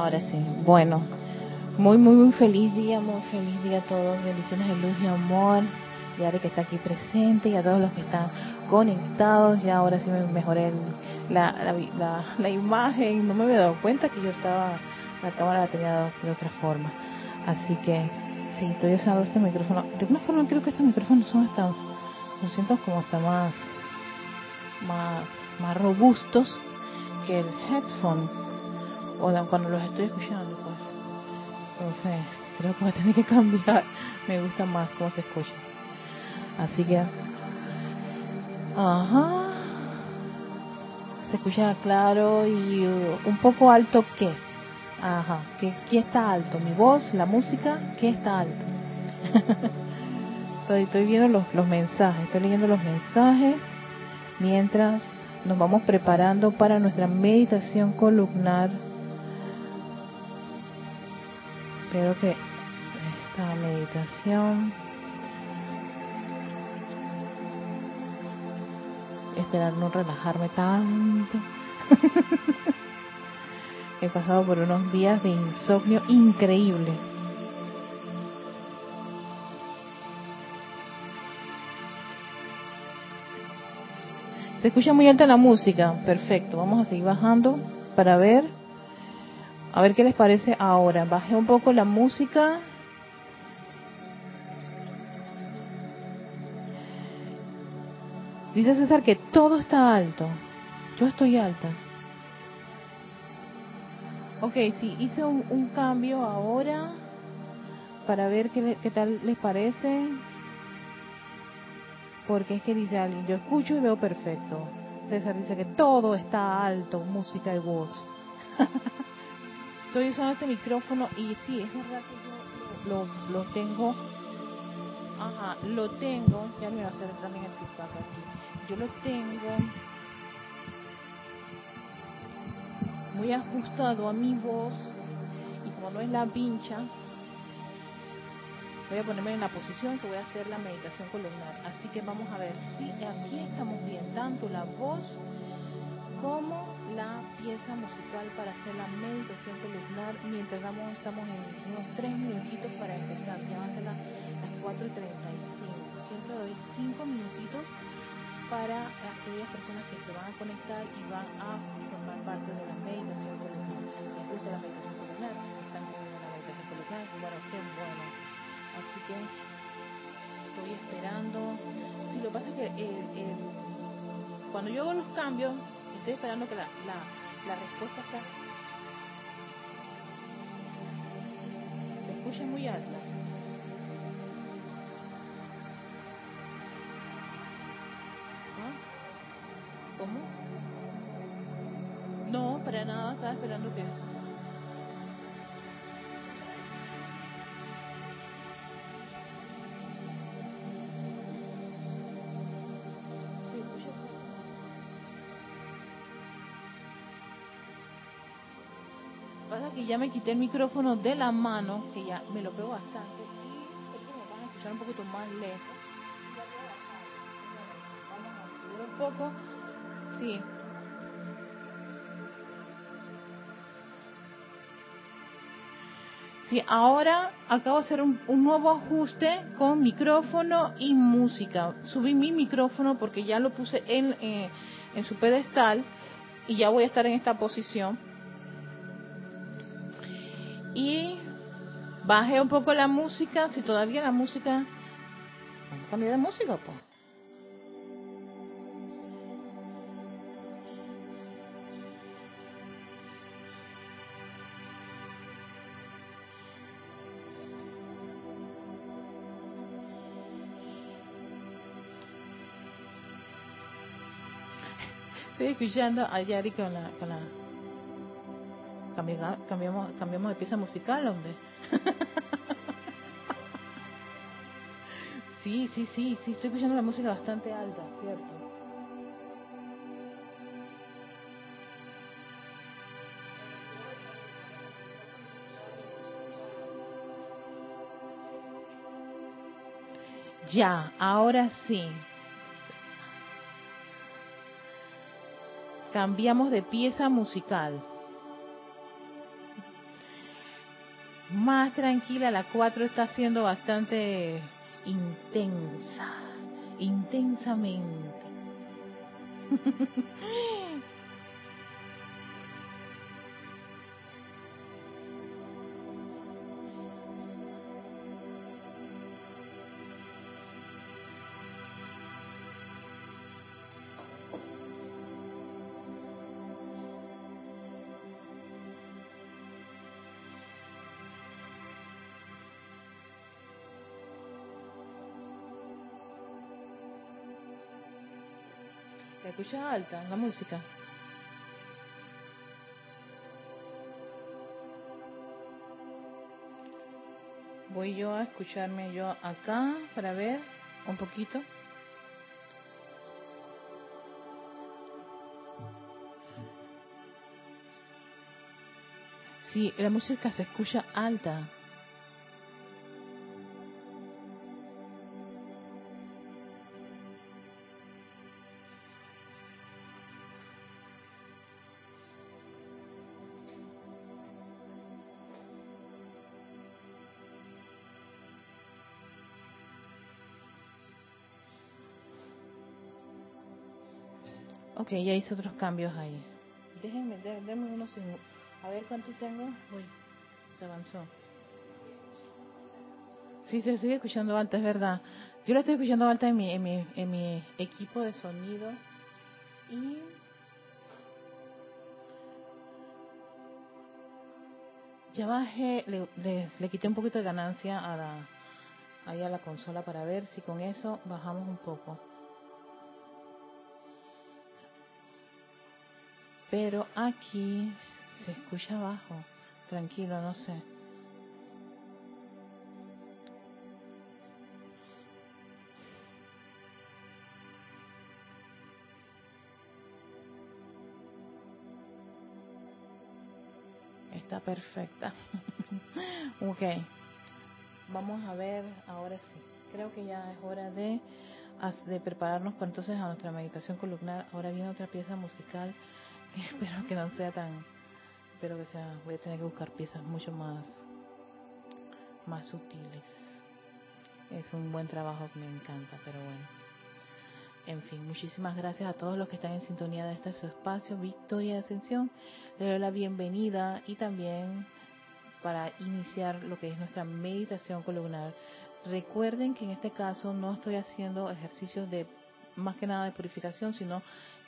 Ahora sí, bueno, muy, muy, muy feliz día, muy feliz día a todos. Bendiciones de luz y amor. Y ahora que está aquí presente y a todos los que están conectados. Ya ahora sí me mejoré la, la, la, imagen. No me había dado cuenta que yo estaba, la cámara la tenía de otra forma. Así que sí, estoy usando este micrófono. De alguna forma creo que estos micrófonos son hasta, lo siento como hasta más, más, más robustos que el headphone. O cuando los estoy escuchando, pues. Sé, creo que voy a tener que cambiar. Me gusta más cómo se escucha. Así que, ajá, se escucha claro y uh, un poco alto qué. Ajá, ¿qué, ¿qué está alto? ¿Mi voz? ¿La música? ¿Qué está alto? estoy, estoy viendo los, los mensajes, estoy leyendo los mensajes mientras nos vamos preparando para nuestra meditación columnar. Espero que esta meditación esperar no relajarme tanto. He pasado por unos días de insomnio increíble. Se escucha muy alta la música. Perfecto. Vamos a seguir bajando para ver. A ver qué les parece ahora. Bajé un poco la música. Dice César que todo está alto. Yo estoy alta. Ok, sí, hice un, cambio ahora para ver qué, qué tal les parece. Porque es que dice alguien, yo escucho y veo perfecto. César dice que todo está alto, música y voz. Estoy usando este micrófono y sí, es verdad que yo lo, lo, tengo. Ajá, lo tengo. Ya me va a hacer también el feedback aquí. Yo lo tengo muy ajustado a mi voz y como no es la pincha, voy a ponerme en la posición que voy a hacer la meditación columnar. Así que vamos a ver si aquí estamos bien, tanto la voz como la pieza musical para hacer la meditación columnar mientras vamos, estamos en unos 3 minutitos para empezar. Ya van a ser las, 4 y 35. Siempre doy 5 minutitos para aquellas personas que se van a conectar y van a formar parte de la meditación columnar. Les gusta la meditación columnar, están en la meditación columnar, bueno, qué bueno. Así que estoy esperando. Sí, lo que pasa es que eh, eh, cuando yo hago los cambios, estoy esperando que la, la, respuesta sea. Se escucha muy alta. ¿Cómo? No, para nada, estaba esperando que... ya me quité el micrófono de la mano, que ya me lo pego bastante, y me van a escuchar un poquito más lejos. Vamos a un poco Sí. Sí, ahora acabo de hacer un, nuevo ajuste con micrófono y música. Subí mi micrófono porque ya lo puse en, eh, en su pedestal y ya voy a estar en esta posición. Y bajé un poco la música, si todavía la música... Cambiar de música, pues. Estoy escuchando a Yari. Con la cambiamos, cambiamos, de pieza musical, hombre. sí, sí, sí, sí, estoy escuchando la música bastante alta, ¿cierto? Ya, ahora sí. Cambiamos de pieza musical. Más tranquila, la 4 está siendo bastante intensa, intensamente. escucha alta la música? Voy yo a escucharme yo acá para ver un poquito. Sí, la música se escucha alta. Ok, ya hice otros cambios ahí. Déjenme, déjenme unos segundos. A ver cuánto tengo. Uy, se avanzó. Sí, se sigue escuchando alta, es verdad. Yo la estoy escuchando alta en mi, en mi, en mi equipo de sonido. Y ya bajé, le, le, quité un poquito de ganancia a la, ahí a la consola para ver si con eso bajamos un poco. Pero aquí se escucha abajo. Tranquilo, no sé. Está perfecta. ok. Vamos a ver ahora sí. Creo que ya es hora de, de prepararnos para entonces a nuestra meditación columnar. Ahora viene otra pieza musical espero que no sea tan espero que sea voy a tener que buscar piezas mucho más más sutiles. Es un buen trabajo que me encanta pero bueno. En fin muchísimas gracias a todos los que están en sintonía de este su espacio Victoria de Ascensión. Le doy la bienvenida y también para iniciar lo que es nuestra meditación columnar. Recuerden que en este caso no estoy haciendo ejercicios de más que nada de purificación sino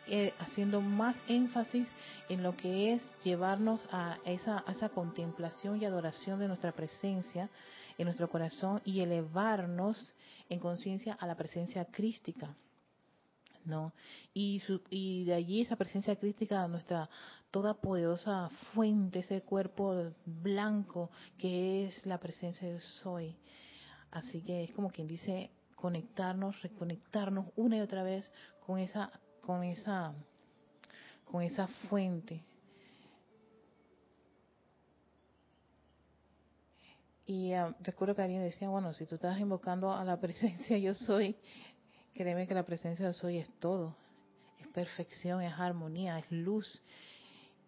eh, haciendo más énfasis en lo que es llevarnos a esa, esa contemplación y adoración de nuestra presencia en nuestro corazón y elevarnos en conciencia a la presencia crística. ¿no? Y, y de allí esa presencia crística, nuestra toda poderosa fuente, ese cuerpo blanco que es la presencia de soy. Así que es como quien dice conectarnos, reconectarnos una y otra vez con esa con esa con esa fuente. Y ah, recuerdo que alguien decía, bueno, si tú estás invocando a la presencia yo soy, créeme que la presencia yo soy es todo, es perfección, es armonía, es luz.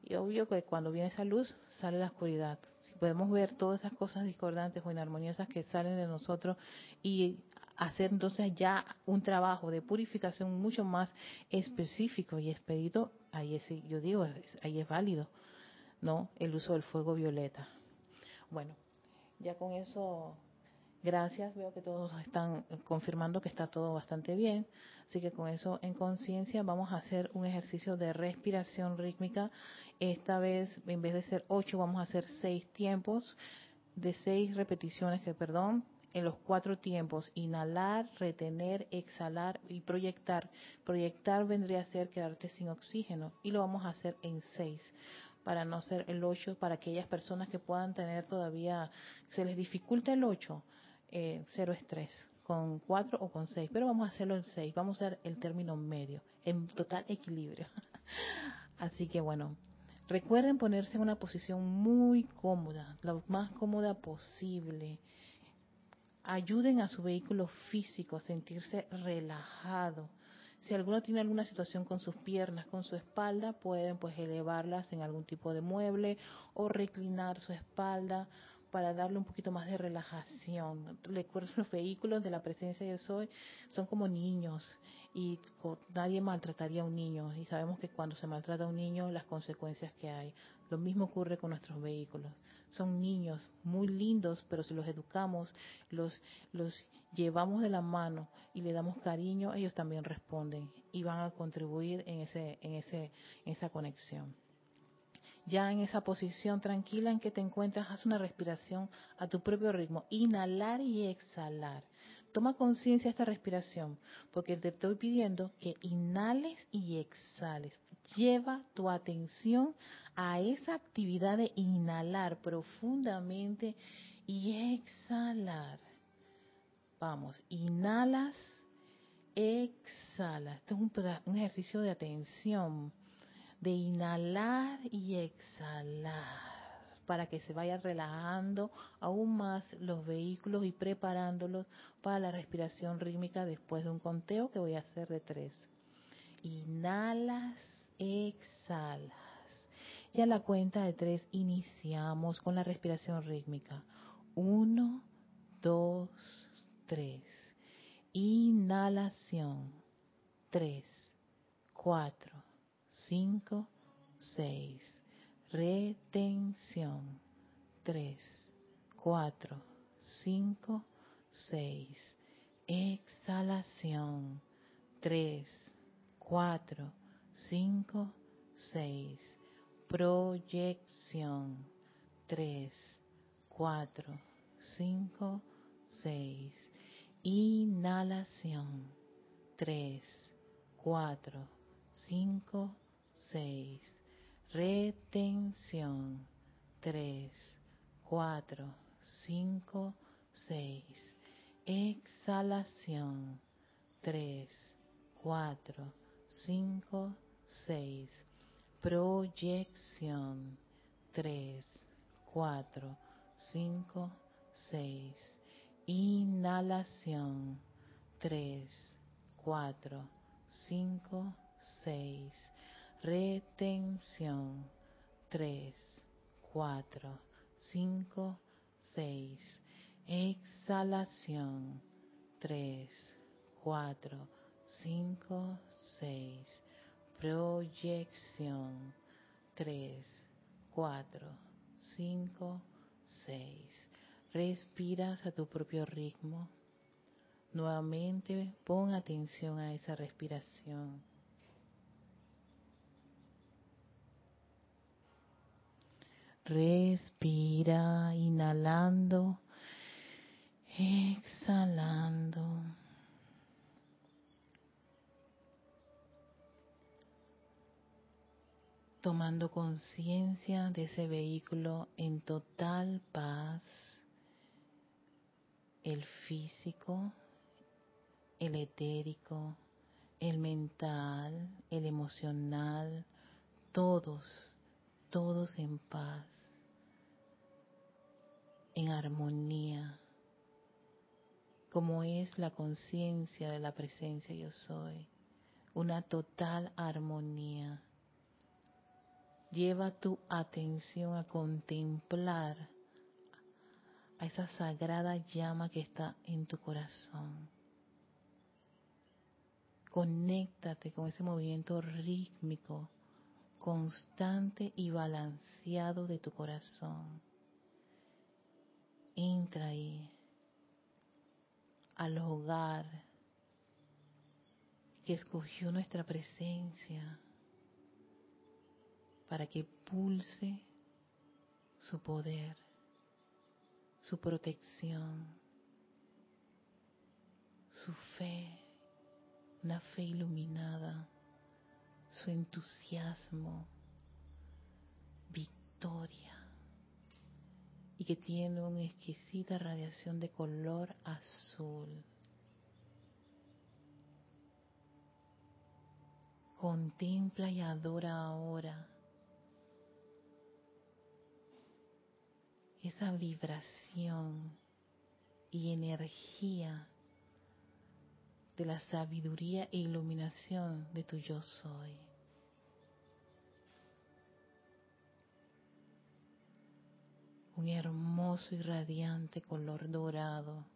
Y obvio que cuando viene esa luz sale la oscuridad. Si podemos ver todas esas cosas discordantes o inarmoniosas que salen de nosotros y hacer entonces ya un trabajo de purificación mucho más específico y expedito, ahí es, yo digo, ahí es válido, ¿no? El uso del fuego violeta. Bueno, ya con eso, gracias, veo que todos están confirmando que está todo bastante bien, así que con eso en conciencia vamos a hacer un ejercicio de respiración rítmica. Esta vez, en vez de ser ocho, vamos a hacer seis tiempos de seis repeticiones, que perdón, en los cuatro tiempos, inhalar, retener, exhalar y proyectar. Proyectar vendría a ser quedarte sin oxígeno y lo vamos a hacer en seis para no ser el ocho, para aquellas personas que puedan tener todavía, se les dificulta el ocho, eh, cero estrés, con cuatro o con seis, pero vamos a hacerlo en seis, vamos a hacer el término medio, en total equilibrio. Así que bueno, recuerden ponerse en una posición muy cómoda, lo más cómoda posible ayuden a su vehículo físico a sentirse relajado. Si alguno tiene alguna situación con sus piernas, con su espalda, pueden pues elevarlas en algún tipo de mueble o reclinar su espalda. para darle un poquito más de relajación. Recuerdo los vehículos de la presencia de soy son como niños y nadie maltrataría a un niño y sabemos que cuando se maltrata a un niño las consecuencias que hay. Lo mismo ocurre con nuestros vehículos. Son niños muy lindos, pero si los educamos, los los llevamos de la mano y le damos cariño, ellos también responden y van a contribuir en ese en ese en esa conexión ya en esa posición tranquila en que te encuentras, haz una respiración a tu propio ritmo, inhalar y exhalar. Toma conciencia esta respiración, porque te estoy pidiendo que inhales y exhales. Lleva tu atención a esa actividad de inhalar profundamente y exhalar. Vamos, inhalas, exhalas. Esto es un, un ejercicio de atención de inhalar y exhalar para que se vaya relajando aún más los vehículos y preparándolos para la respiración rítmica después de un conteo que voy a hacer de tres. Inhalas, exhalas. Y a la cuenta de tres iniciamos con la respiración rítmica. Uno, dos, tres. Inhalación. Tres, cuatro 5, 6. Retención. 3, 4, 5, 6. Exhalación. 3, 4, 5, 6. Proyección. 3, 4, 5, 6. Inhalación. 3, 4, 5, 6. Retención. 3, 4, 5, 6. Exhalación. 3, 4, 5, 6. Proyección. 3, 4, 5, 6. Inhalación. 3, 4, 5, 6 retención. 3, 4, 5, 6, exhalación. 3, 4, 5, 6, proyección. 3, 4, 5, 6. Respiras a tu propio ritmo. Nuevamente pon atención a esa respiración Respira, inhalando, exhalando. Tomando conciencia de ese vehículo en total paz, el físico, el etérico, el mental, el emocional, todos todos en paz, en armonía, como es la conciencia de la presencia yo soy, una total armonía. Lleva tu atención a contemplar a esa sagrada llama que está en tu corazón. Conéctate con ese movimiento rítmico constante y balanceado de tu corazón. Entra ahí al hogar que escogió nuestra presencia para que pulse su poder, su protección, su fe, una fe iluminada su entusiasmo, victoria, y que tiene una exquisita radiación de color azul. Contempla y adora ahora esa vibración y energía de la sabiduría e iluminación de tu yo soy. Un hermoso y radiante color dorado.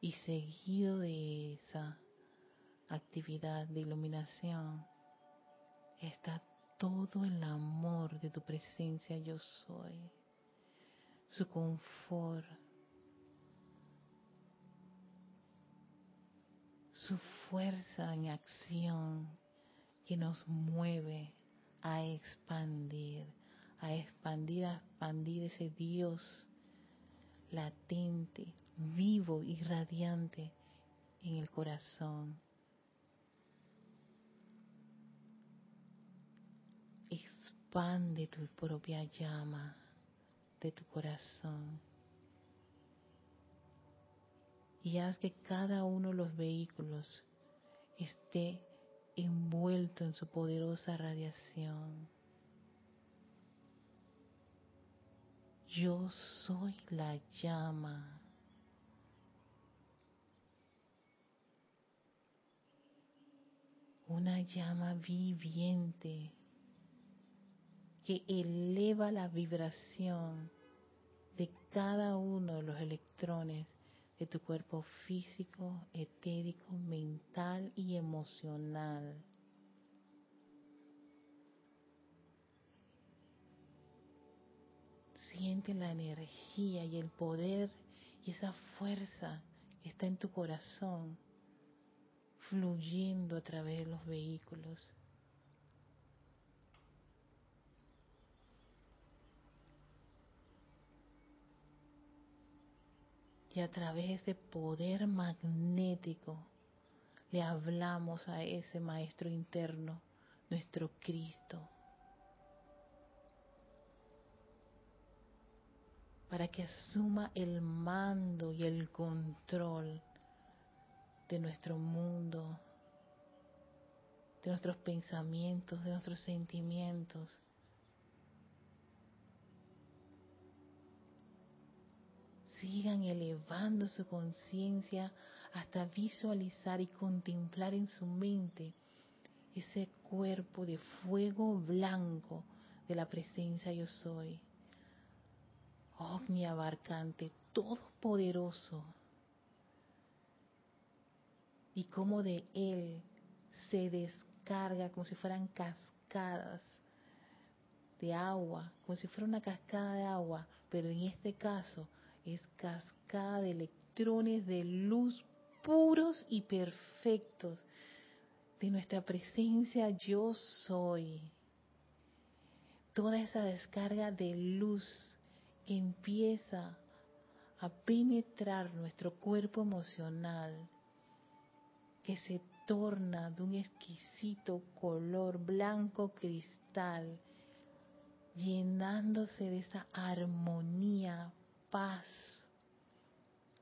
Y seguido de esa actividad de iluminación está todo el amor de tu presencia yo soy, su confort, su fuerza en acción que nos mueve a expandir, a expandir, a expandir ese Dios latente, vivo y radiante en el corazón. Expande tu propia llama de tu corazón y haz que cada uno de los vehículos esté envuelto en su poderosa radiación. Yo soy la llama. Una llama viviente que eleva la vibración de cada uno de los electrones de tu cuerpo físico, etérico, mental y emocional. Siente la energía y el poder y esa fuerza que está en tu corazón fluyendo a través de los vehículos. Y a través de ese poder magnético le hablamos a ese maestro interno, nuestro Cristo, para que asuma el mando y el control de nuestro mundo, de nuestros pensamientos, de nuestros sentimientos, sigan elevando su conciencia hasta visualizar y contemplar en su mente ese cuerpo de fuego blanco de la presencia yo soy. abarcante, todopoderoso. Y como de él se descarga como si fueran cascadas de agua, como si fuera una cascada de agua, pero en este caso es cascada de electrones de luz puros y perfectos de nuestra presencia yo soy. Toda esa descarga de luz que empieza a penetrar nuestro cuerpo emocional, que se torna de un exquisito color blanco cristal, llenándose de esa armonía paz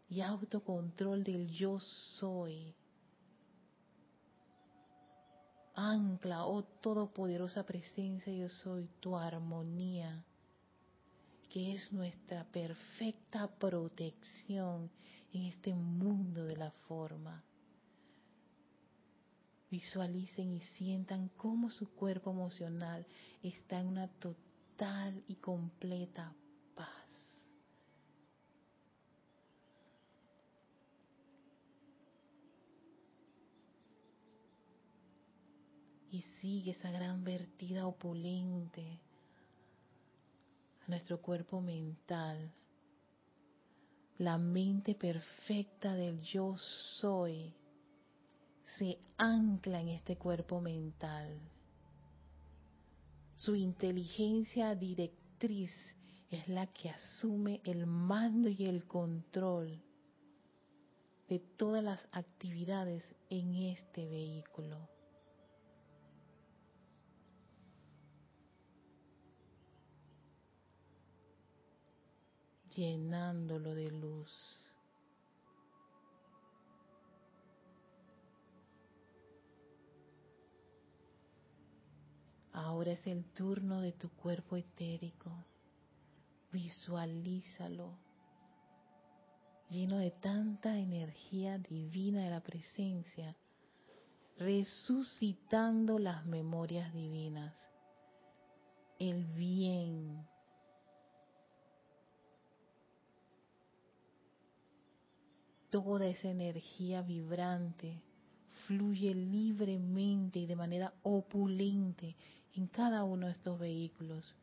y autocontrol del yo soy. Ancla, oh todopoderosa presencia, yo soy tu armonía, que es nuestra perfecta protección en este mundo de la forma. Visualicen y sientan cómo su cuerpo emocional está en una total y completa paz. Y sigue esa gran vertida opulente a nuestro cuerpo mental. La mente perfecta del yo soy se ancla en este cuerpo mental. Su inteligencia directriz es la que asume el mando y el control de todas las actividades en este vehículo. Llenándolo de luz. Ahora es el turno de tu cuerpo etérico. Visualízalo lleno de tanta energía divina de la presencia, resucitando las memorias divinas el bien. Toda esa energía vibrante fluye libremente y de manera opulente en cada uno de estos vehículos,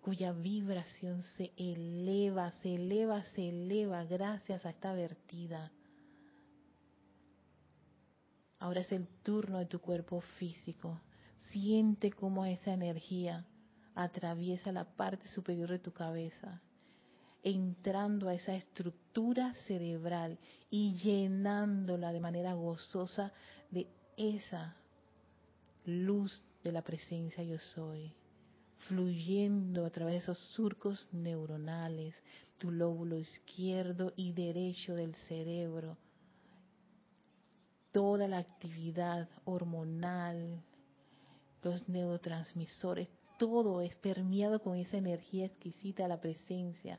cuya vibración se eleva, se eleva, se eleva gracias a esta vertida. Ahora es el turno de tu cuerpo físico. Siente cómo esa energía atraviesa la parte superior de tu cabeza, entrando a esa estructura cerebral y llenándola de manera gozosa de esa luz de la presencia yo soy, fluyendo a través de esos surcos neuronales, tu lóbulo izquierdo y derecho del cerebro, toda la actividad hormonal, los neurotransmisores, todo es permeado con esa energía exquisita la presencia,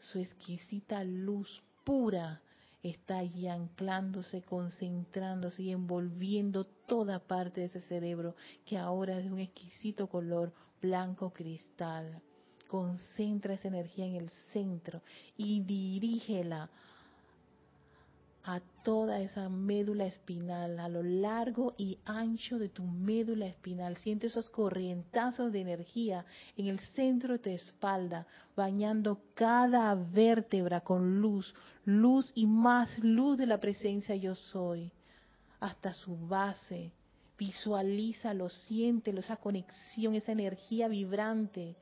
su exquisita luz pura está allí anclándose, concentrándose y envolviendo toda parte de ese cerebro que ahora es de un exquisito color blanco cristal. Concentra esa energía en el centro y dirígela a toda esa médula espinal, a lo largo y ancho de tu médula espinal. Siente esos corrientazos de energía en el centro de tu espalda, bañando cada vértebra con luz, luz y más luz de la presencia yo soy, hasta su base. Visualízalo, siéntelo, esa conexión, esa energía vibrante.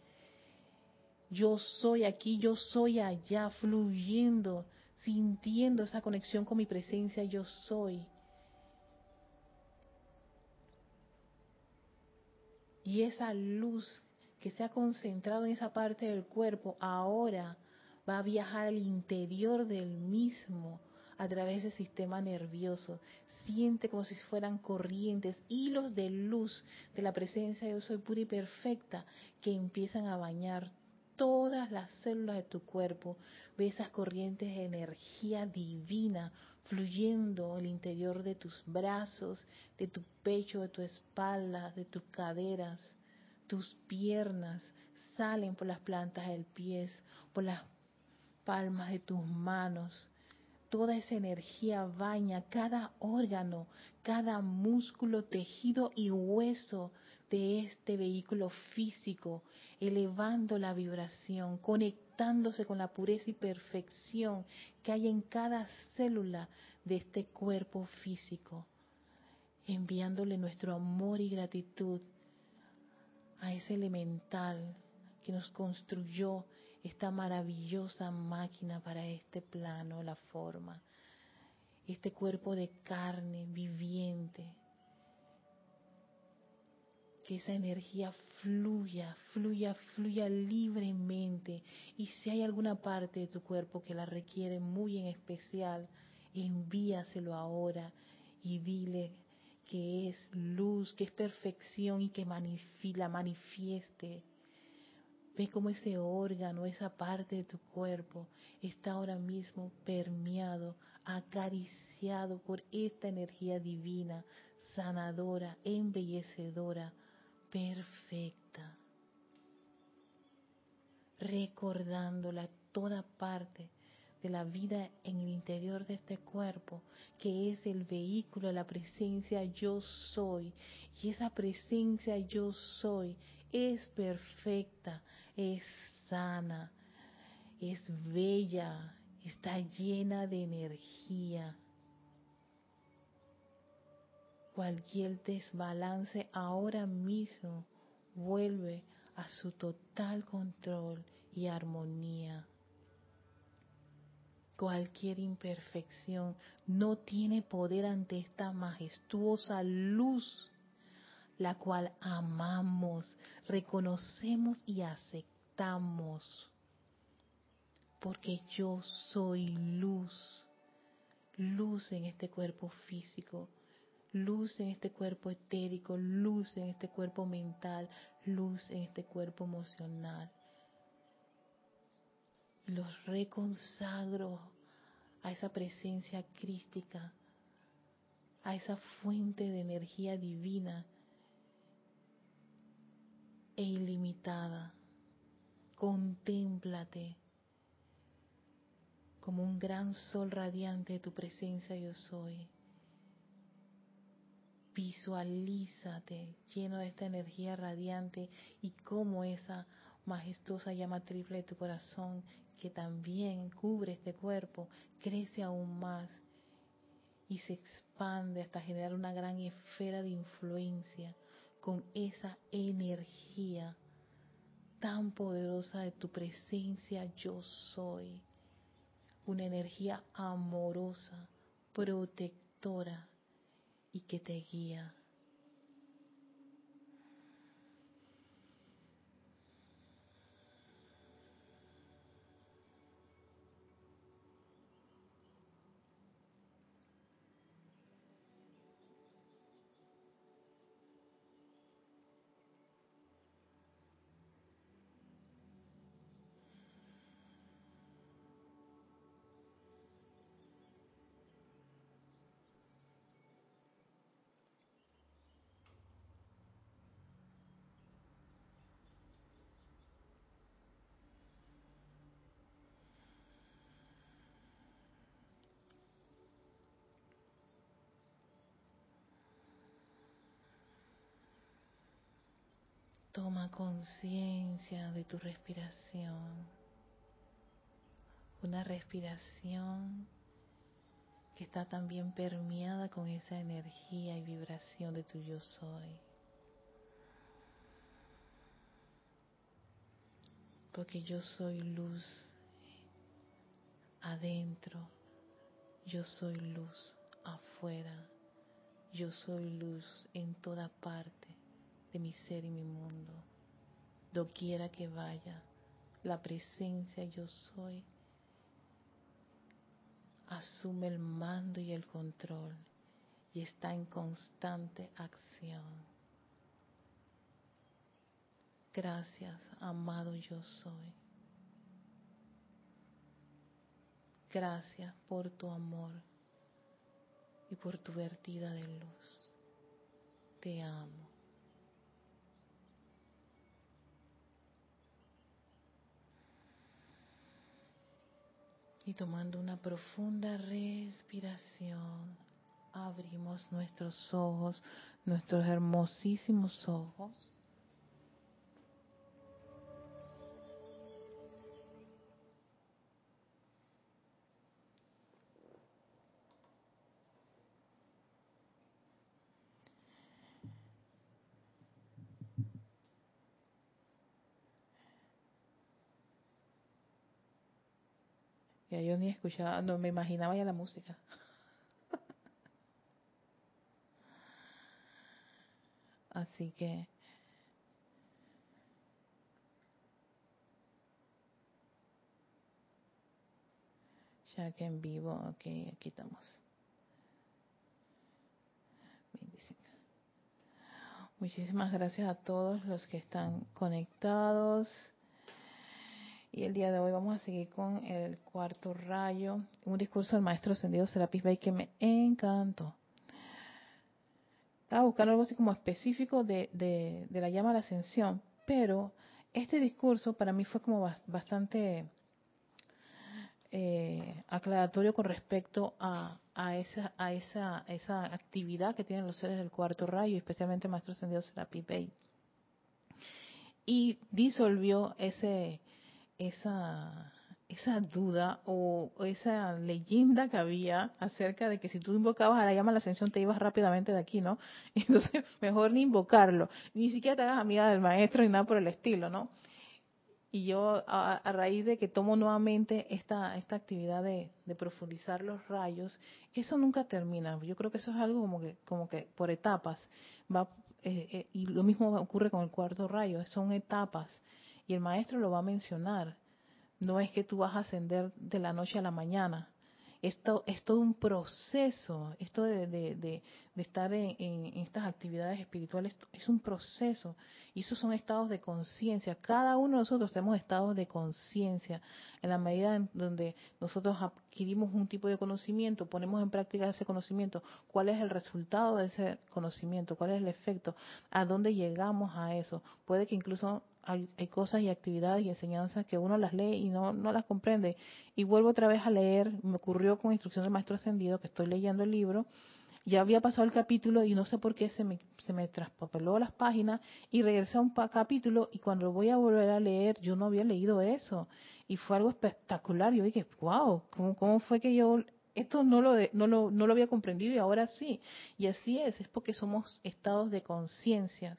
Yo soy aquí, yo soy allá, fluyendo sintiendo esa conexión con mi presencia yo soy. Y esa luz que se ha concentrado en esa parte del cuerpo ahora va a viajar al interior del mismo a través del sistema nervioso. Siente como si fueran corrientes, hilos de luz de la presencia yo soy pura y perfecta que empiezan a bañar todas las células de tu cuerpo, ve esas corrientes de energía divina fluyendo al interior de tus brazos, de tu pecho, de tu espalda, de tus caderas, tus piernas, salen por las plantas del pie, por las palmas de tus manos. Toda esa energía baña cada órgano, cada músculo, tejido y hueso de este vehículo físico, elevando la vibración, conectándose con la pureza y perfección que hay en cada célula de este cuerpo físico, enviándole nuestro amor y gratitud a ese elemental que nos construyó esta maravillosa máquina para este plano, la forma, este cuerpo de carne viviente que esa energía fluya, fluya, fluya libremente. Y si hay alguna parte de tu cuerpo que la requiere muy en especial, envíaselo ahora y dile que es luz, que es perfección y que la manifieste. Ve cómo ese órgano, esa parte de tu cuerpo está ahora mismo permeado, acariciado por esta energía divina, sanadora, embellecedora, perfecta, recordándola toda parte de la vida en el interior de este cuerpo, que es el vehículo de la presencia yo soy. Y esa presencia yo soy es perfecta, es sana, es bella, está llena de energía cualquier desbalance ahora mismo vuelve a su total control y armonía. Cualquier imperfección no tiene poder ante esta majestuosa luz, la cual amamos, reconocemos y aceptamos. Porque yo soy luz, luz en este cuerpo físico, luz en este cuerpo etérico, luz en este cuerpo mental, luz en este cuerpo emocional. Los reconsagro a esa presencia crística, a esa fuente de energía divina e ilimitada. Contémplate como un gran sol radiante de tu presencia yo soy. Visualízate lleno de esta energía radiante y como esa majestuosa llama triple de tu corazón que también cubre este cuerpo crece aún más y se expande hasta generar una gran esfera de influencia con esa energía tan poderosa de tu presencia yo soy. Una energía amorosa, protectora y que te guía. Toma conciencia de tu respiración. Una respiración que está también permeada con esa energía y vibración de tu yo soy. Porque yo soy luz adentro, yo soy luz afuera, yo soy luz en toda parte mi ser y mi mundo. Doquiera que vaya, la presencia yo soy asume el mando y el control y está en constante acción. Gracias, amado yo soy. Gracias por tu amor y por tu vertida de luz. Te amo. Y tomando una profunda respiración, abrimos nuestros ojos, nuestros hermosísimos ojos. Yo ni escuchaba, no me imaginaba ya la música. Así que ya que en vivo, ok, aquí estamos. Muchísimas gracias a todos los que están conectados. Y el día de hoy vamos a seguir con el cuarto rayo, un discurso del maestro ascendido Serapis Bey que me encantó. Estaba buscando algo así como específico de, de, la llama a la ascensión, pero este discurso para mí fue como bastante eh, aclaratorio con respecto a, a, esa, a esa, esa actividad que tienen los seres del cuarto rayo, especialmente el maestro ascendido Serapis Bey. Y disolvió ese esa, esa duda o esa leyenda que había acerca de que si tú invocabas a la llama de la ascensión te ibas rápidamente de aquí, ¿no? Entonces, mejor ni invocarlo, ni siquiera te hagas amiga del maestro ni nada por el estilo, ¿no? Y yo, a, raíz de que tomo nuevamente esta, esta actividad de, profundizar los rayos, que eso nunca termina, yo creo que eso es algo como que, como que por etapas, va, eh, eh, y lo mismo ocurre con el cuarto rayo, son etapas y el maestro lo va a mencionar. No es que tú vas a ascender de la noche a la mañana. Esto es todo un proceso, esto de, de estar en, estas actividades espirituales es un proceso y esos son estados de conciencia. Cada uno de nosotros tenemos estados de conciencia en la medida en donde nosotros adquirimos un tipo de conocimiento, ponemos en práctica ese conocimiento, cuál es el resultado de ese conocimiento, cuál es el efecto, a dónde llegamos a eso. Puede que incluso hay, cosas y actividades y enseñanzas que uno las lee y no, no las comprende. Y vuelvo otra vez a leer, me ocurrió con instrucción del maestro ascendido, que estoy leyendo el libro, ya había pasado el capítulo y no sé por qué se me, se me traspapeló las páginas y regresé a un capítulo y cuando voy a volver a leer yo no había leído eso y fue algo espectacular. Yo dije, wow, ¿cómo, fue que yo esto no lo, no, lo, no lo había comprendido y ahora sí? Y así es, es porque somos estados de conciencia.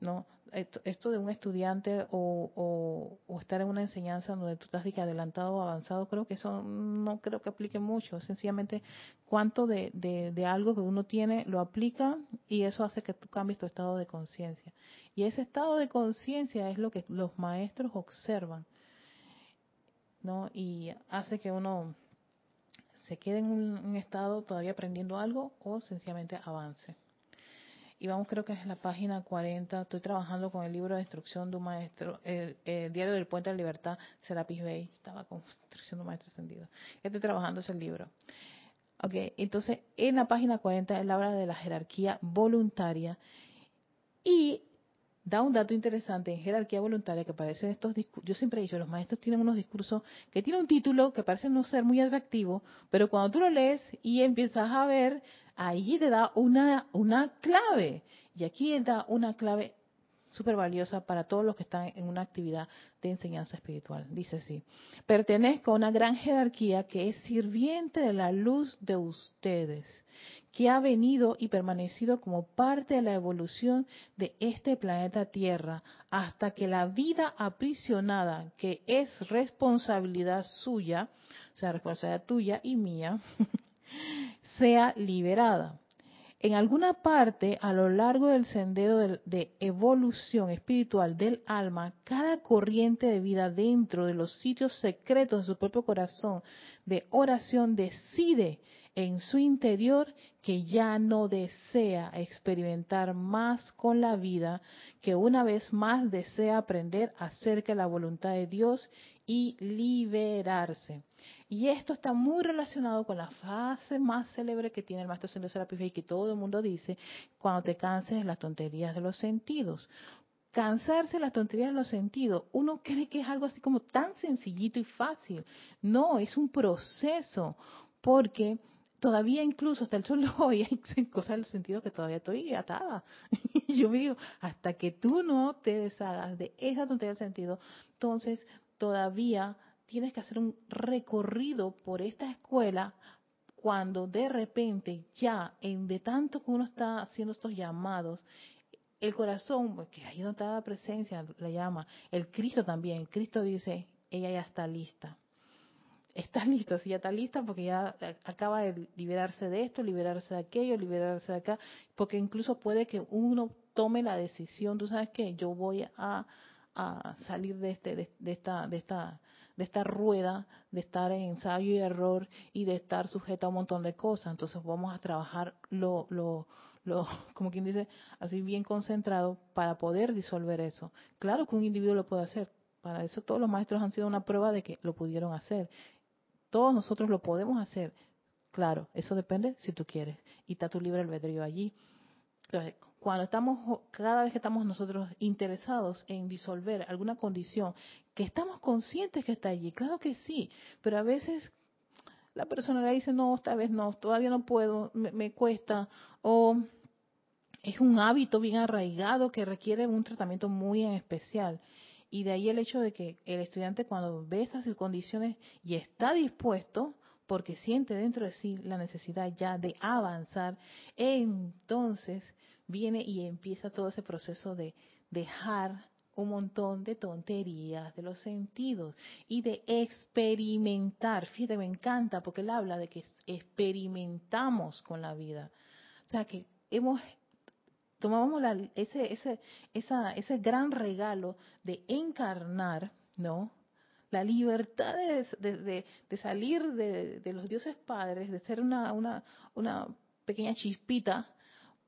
¿No? Esto, de un estudiante o, estar en una enseñanza donde tú estás adelantado o avanzado, creo que eso no creo que aplique mucho. Sencillamente, cuánto de, de, algo que uno tiene lo aplica y eso hace que tú cambies tu estado de conciencia. Y ese estado de conciencia es lo que los maestros observan, ¿no? Y hace que uno se quede en un estado todavía aprendiendo algo o sencillamente avance y vamos creo que es la página 40, estoy trabajando con el libro de instrucción de un maestro, el, Diario del Puente de la Libertad, Serapis Bay, estaba con instrucción de un maestro ascendido. Estoy trabajando ese libro. Ok, entonces en la página 40 él habla de la jerarquía voluntaria y da un dato interesante en jerarquía voluntaria que parece estos discursos. Yo siempre he dicho, los maestros tienen unos discursos que tienen un título que parece no ser muy atractivo, pero cuando tú lo lees y empiezas a ver, ahí te da una, una clave. Y aquí da una clave súper valiosa para todos los que están en una actividad de enseñanza espiritual. Dice así, pertenezco a una gran jerarquía que es sirviente de la luz de ustedes, que ha venido y permanecido como parte de la evolución de este planeta Tierra hasta que la vida aprisionada, que es responsabilidad suya, o sea, responsabilidad tuya y mía, sea liberada. En alguna parte a lo largo del sendero de, evolución espiritual del alma, cada corriente de vida dentro de los sitios secretos de su propio corazón de oración decide en su interior que ya no desea experimentar más con la vida, que una vez más desea aprender acerca de la voluntad de Dios y liberarse. Y esto está muy relacionado con la fase más célebre que tiene el Maestro Sendero Serapis y que todo el mundo dice, cuando te canses las tonterías de los sentidos. Cansarse las tonterías de los sentidos, uno cree que es algo así como tan sencillito y fácil. No, es un proceso, porque todavía incluso hasta el sol hoy hay cosas del sentido que todavía estoy atada. Y yo digo, hasta que tú no te deshagas de esa tontería del sentido, entonces todavía tienes que hacer un recorrido por esta escuela cuando de repente ya en de tanto que uno está haciendo estos llamados el corazón pues, que ahí no está la presencia la llama el Cristo también el Cristo dice ella ya está lista está lista sí ya está lista porque ya acaba de liberarse de esto liberarse de aquello liberarse de acá porque incluso puede que uno tome la decisión tú sabes qué yo voy a, a salir de este de esta de esta de esta rueda, de estar en ensayo y error y de estar sujeta a un montón de cosas. Entonces vamos a trabajar lo, lo, lo, como quien dice, así bien concentrado para poder disolver eso. Claro que un individuo lo puede hacer. Para eso todos los maestros han sido una prueba de que lo pudieron hacer. Todos nosotros lo podemos hacer. Claro, eso depende si tú quieres. Y está tu libre albedrío allí. Entonces, cuando estamos, cada vez que estamos nosotros interesados en disolver alguna condición, que estamos conscientes que está allí, claro que sí, pero a veces la persona le dice, no, esta vez no, todavía no puedo, me, cuesta, o es un hábito bien arraigado que requiere un tratamiento muy especial. Y de ahí el hecho de que el estudiante cuando ve estas condiciones y está dispuesto, porque siente dentro de sí la necesidad ya de avanzar, entonces viene y empieza todo ese proceso de dejar un montón de tonterías de los sentidos y de experimentar. Fíjate, me encanta porque él habla de que experimentamos con la vida. O sea, que hemos tomamos ese, ese, esa, ese gran regalo de encarnar, ¿no? La libertad de, de, de salir de, los dioses padres, de ser una, una, una pequeña chispita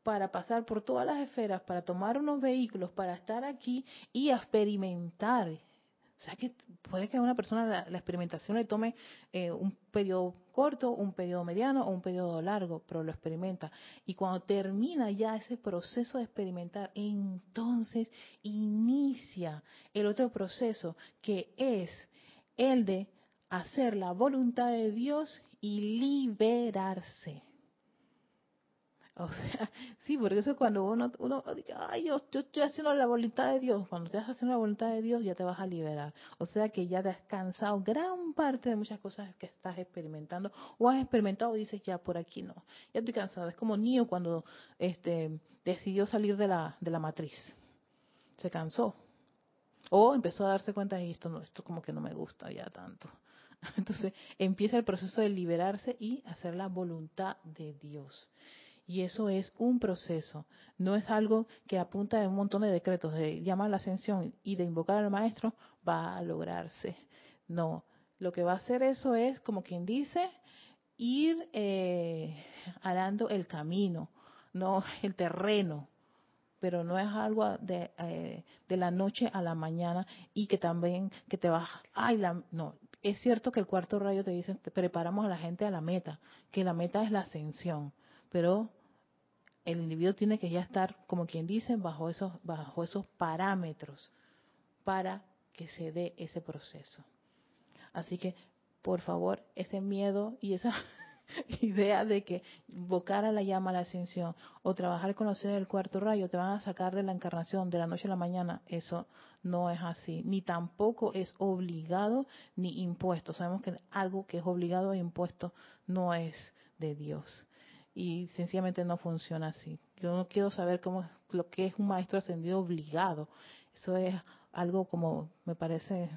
para pasar por todas las esferas, para tomar unos vehículos, para estar aquí y experimentar. O sea que puede que a una persona la, experimentación le tome eh, un periodo corto, un periodo mediano o un periodo largo, pero lo experimenta. Y cuando termina ya ese proceso de experimentar, entonces inicia el otro proceso que es el de hacer la voluntad de Dios y liberarse. O sea, sí, porque eso cuando uno, uno dice, ay, yo, estoy haciendo la voluntad de Dios, cuando estás haciendo la voluntad de Dios ya te vas a liberar. O sea que ya te has cansado gran parte de muchas cosas que estás experimentando o has experimentado y dices, ya por aquí no, ya estoy cansado. Es como Nio cuando este, decidió salir de la, de la matriz. Se cansó. O empezó a darse cuenta de esto, no, esto como que no me gusta ya tanto. Entonces empieza el proceso de liberarse y hacer la voluntad de Dios. Y eso es un proceso, no es algo que apunta de un montón de decretos, de llamar la ascensión y de invocar al maestro, va a lograrse. No, lo que va a hacer eso es, como quien dice, ir eh, arando el camino, no el terreno, pero no es algo de, eh, de la noche a la mañana y que también que te vas, ay, la, no, es cierto que el cuarto rayo te dice, preparamos a la gente a la meta, que la meta es la ascensión, pero el individuo tiene que ya estar, como quien dice, bajo esos, bajo esos parámetros para que se dé ese proceso. Así que, por favor, ese miedo y esa idea de que invocar a la llama a la ascensión o trabajar con los seres del cuarto rayo te van a sacar de la encarnación de la noche a la mañana, eso no es así. Ni tampoco es obligado ni impuesto. Sabemos que algo que es obligado e impuesto no es de Dios y sencillamente no funciona así. Yo no quiero saber cómo lo que es un maestro ascendido obligado. Eso es algo como me parece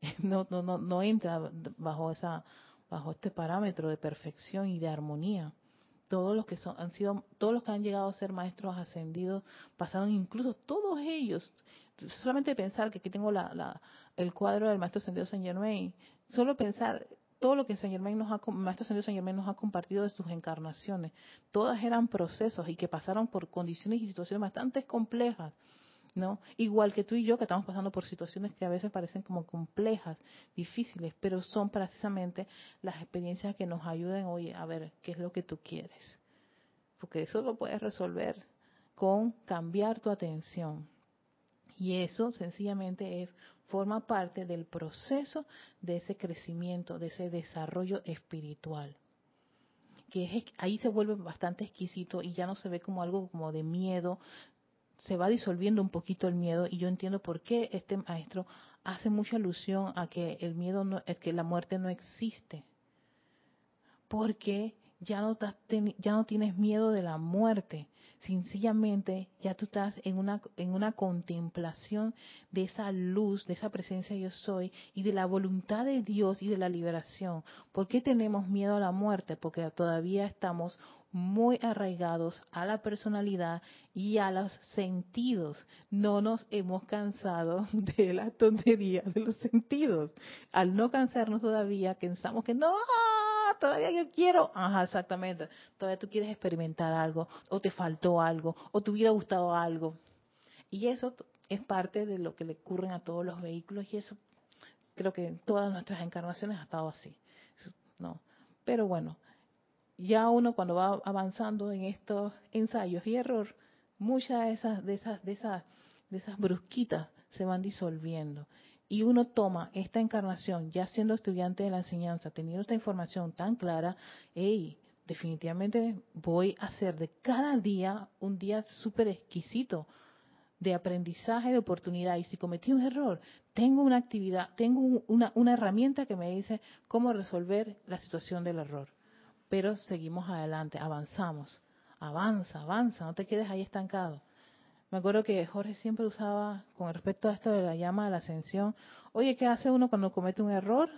no no no no entra bajo esa bajo este parámetro de perfección y de armonía. Todos los que son han sido todos los que han llegado a ser maestros ascendidos pasaron incluso todos ellos solamente pensar que aquí tengo la, la el cuadro del maestro ascendido Saint Germain, solo pensar todo lo que Saint Germain nos ha, Maestro Saint Germain nos ha compartido de sus encarnaciones, todas eran procesos y que pasaron por condiciones y situaciones bastante complejas, ¿no? Igual que tú y yo que estamos pasando por situaciones que a veces parecen como complejas, difíciles, pero son precisamente las experiencias que nos ayuden hoy a ver qué es lo que tú quieres. Porque eso lo puedes resolver con cambiar tu atención. Y eso sencillamente es forma parte del proceso de ese crecimiento, de ese desarrollo espiritual. Que es, ahí se vuelve bastante exquisito y ya no se ve como algo como de miedo, se va disolviendo un poquito el miedo y yo entiendo por qué este maestro hace mucha alusión a que el miedo no, es que la muerte no existe. Porque ya no, ya no tienes miedo de la muerte, sencillamente ya tú estás en una, en una contemplación de esa luz, de esa presencia yo soy y de la voluntad de Dios y de la liberación. ¿Por qué tenemos miedo a la muerte? Porque todavía estamos muy arraigados a la personalidad y a los sentidos. No nos hemos cansado de la tontería de los sentidos. Al no cansarnos todavía, pensamos que no, todavía yo quiero. Ajá, exactamente. Todavía tú quieres experimentar algo, o te faltó algo, o te hubiera gustado algo. Y eso es parte de lo que le ocurre a todos los vehículos y eso creo que en todas nuestras encarnaciones ha estado así. No. Pero bueno, ya uno cuando va avanzando en estos ensayos y error, muchas de esas, de esas, de esas, de esas brusquitas se van disolviendo y uno toma esta encarnación, ya siendo estudiante de la enseñanza, teniendo esta información tan clara, hey, definitivamente voy a hacer de cada día un día súper exquisito de aprendizaje, de oportunidad. Y si cometí un error, tengo una actividad, tengo una, una herramienta que me dice cómo resolver la situación del error. Pero seguimos adelante, avanzamos, avanza, avanza, no te quedes ahí estancado. Me acuerdo que Jorge siempre usaba, con respecto a esto de la llama de la ascensión, oye, ¿qué hace uno cuando comete un error?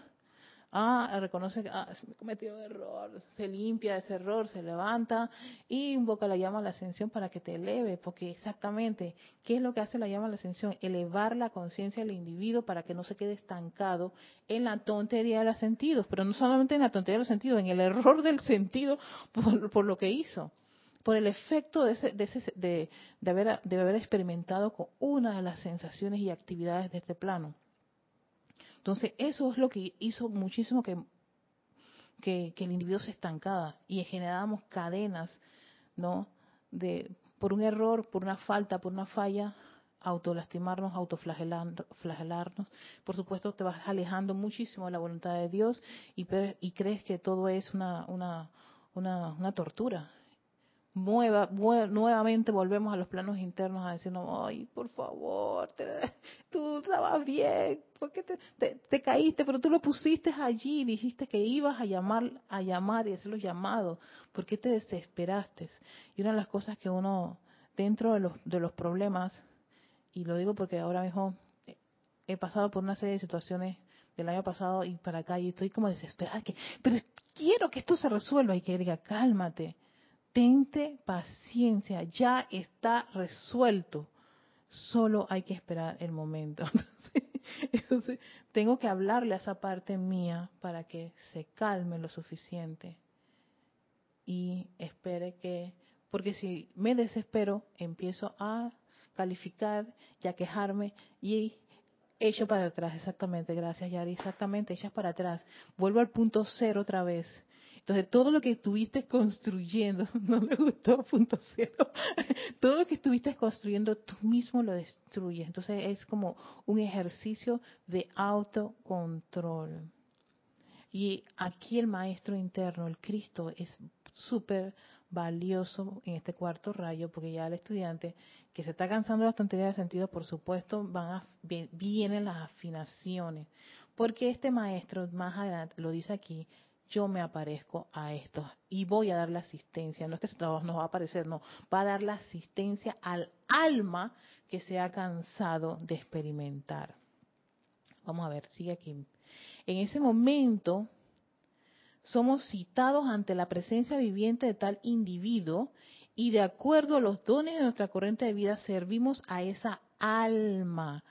Ah, reconoce que ah, se un error, se limpia ese error, se levanta y invoca la llama a la ascensión para que te eleve, porque exactamente, ¿qué es lo que hace la llama a la ascensión? Elevar la conciencia del individuo para que no se quede estancado en la tontería de los sentidos, pero no solamente en la tontería de los sentidos, en el error del sentido por, lo que hizo por el efecto de, ese, de, ese, de, de, haber, de haber experimentado con una de las sensaciones y actividades de este plano. Entonces, eso es lo que hizo muchísimo que, que, el individuo se estancaba y generábamos cadenas, ¿no? De, por un error, por una falta, por una falla, autolastimarnos, autoflagelarnos. Por supuesto, te vas alejando muchísimo de la voluntad de Dios y, y crees que todo es una, una, una, una tortura nuevamente volvemos a los planos internos a decirnos, ay, por favor, tú estabas bien, porque te, te, caíste? Pero tú lo pusiste allí, dijiste que ibas a llamar, a llamar y hacer los llamados, ¿por qué te desesperaste? Y una de las cosas que uno, dentro de los, de los problemas, y lo digo porque ahora mismo he pasado por una serie de situaciones del año pasado y para acá y estoy como desesperada, que, pero quiero que esto se resuelva y que diga, cálmate tente paciencia, ya está resuelto. Solo hay que esperar el momento. Entonces, tengo que hablarle a esa parte mía para que se calme lo suficiente y espere que, porque si me desespero, empiezo a calificar y a quejarme y echo para atrás, exactamente, gracias Yari, exactamente, echas para atrás. Vuelvo al punto cero otra vez entonces, todo lo que estuviste construyendo, no me gustó, punto cero, todo lo que estuviste construyendo, tú mismo lo destruyes. Entonces, es como un ejercicio de autocontrol. Y aquí el maestro interno, el Cristo, es súper valioso en este cuarto rayo, porque ya el estudiante que se está cansando de las tonterías de sentido, por supuesto, van a, vienen las afinaciones. Porque este maestro, más adelante, lo dice aquí, yo me aparezco a esto y voy a dar la asistencia. No es que nos va a aparecer, no, va a dar la asistencia al alma que se ha cansado de experimentar. Vamos a ver, sigue aquí. En ese momento somos citados ante la presencia viviente de tal individuo y de acuerdo a los dones de nuestra corriente de vida servimos a esa alma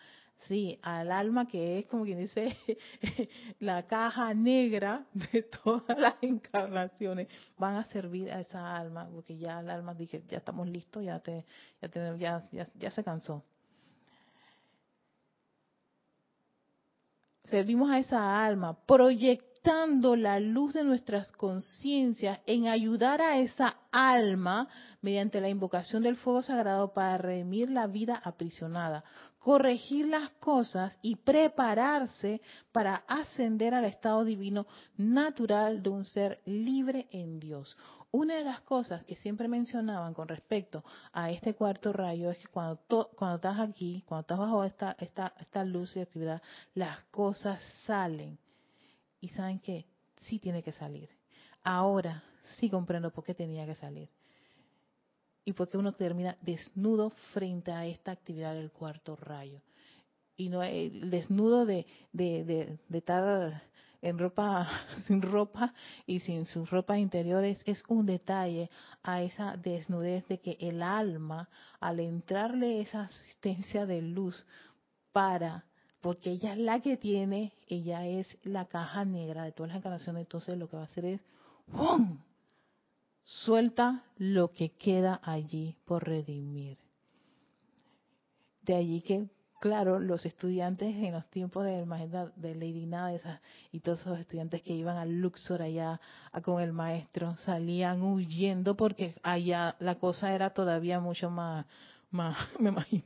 Sí, al alma que es como quien dice la caja negra de todas las encarnaciones van a servir a esa alma porque ya el alma dije ya estamos listos ya te ya ya, ya, ya se cansó servimos a esa alma la luz de nuestras conciencias en ayudar a esa alma mediante la invocación del fuego sagrado para redimir la vida aprisionada corregir las cosas y prepararse para ascender al estado divino natural de un ser libre en Dios. Una de las cosas que siempre mencionaban con respecto a este cuarto rayo es que cuando, cuando estás aquí, cuando estás bajo esta, esta, esta luz y actividad, las cosas salen. ¿Y saben qué? Sí tiene que salir. Ahora sí comprendo por qué tenía que salir y porque uno termina desnudo frente a esta actividad del cuarto rayo. Y no el desnudo de, de, de, estar en ropa, sin ropa y sin sus ropas interiores es un detalle a esa desnudez de que el alma, al entrarle esa asistencia de luz para, porque ella es la que tiene, ella es la caja negra de todas las encarnaciones, entonces lo que va a hacer es ¡pum! suelta lo que queda allí por redimir. De allí que, claro, los estudiantes en los tiempos de, de Lady Nada y todos esos estudiantes que iban al Luxor allá con el maestro salían huyendo porque allá la cosa era todavía mucho más, más me imagino,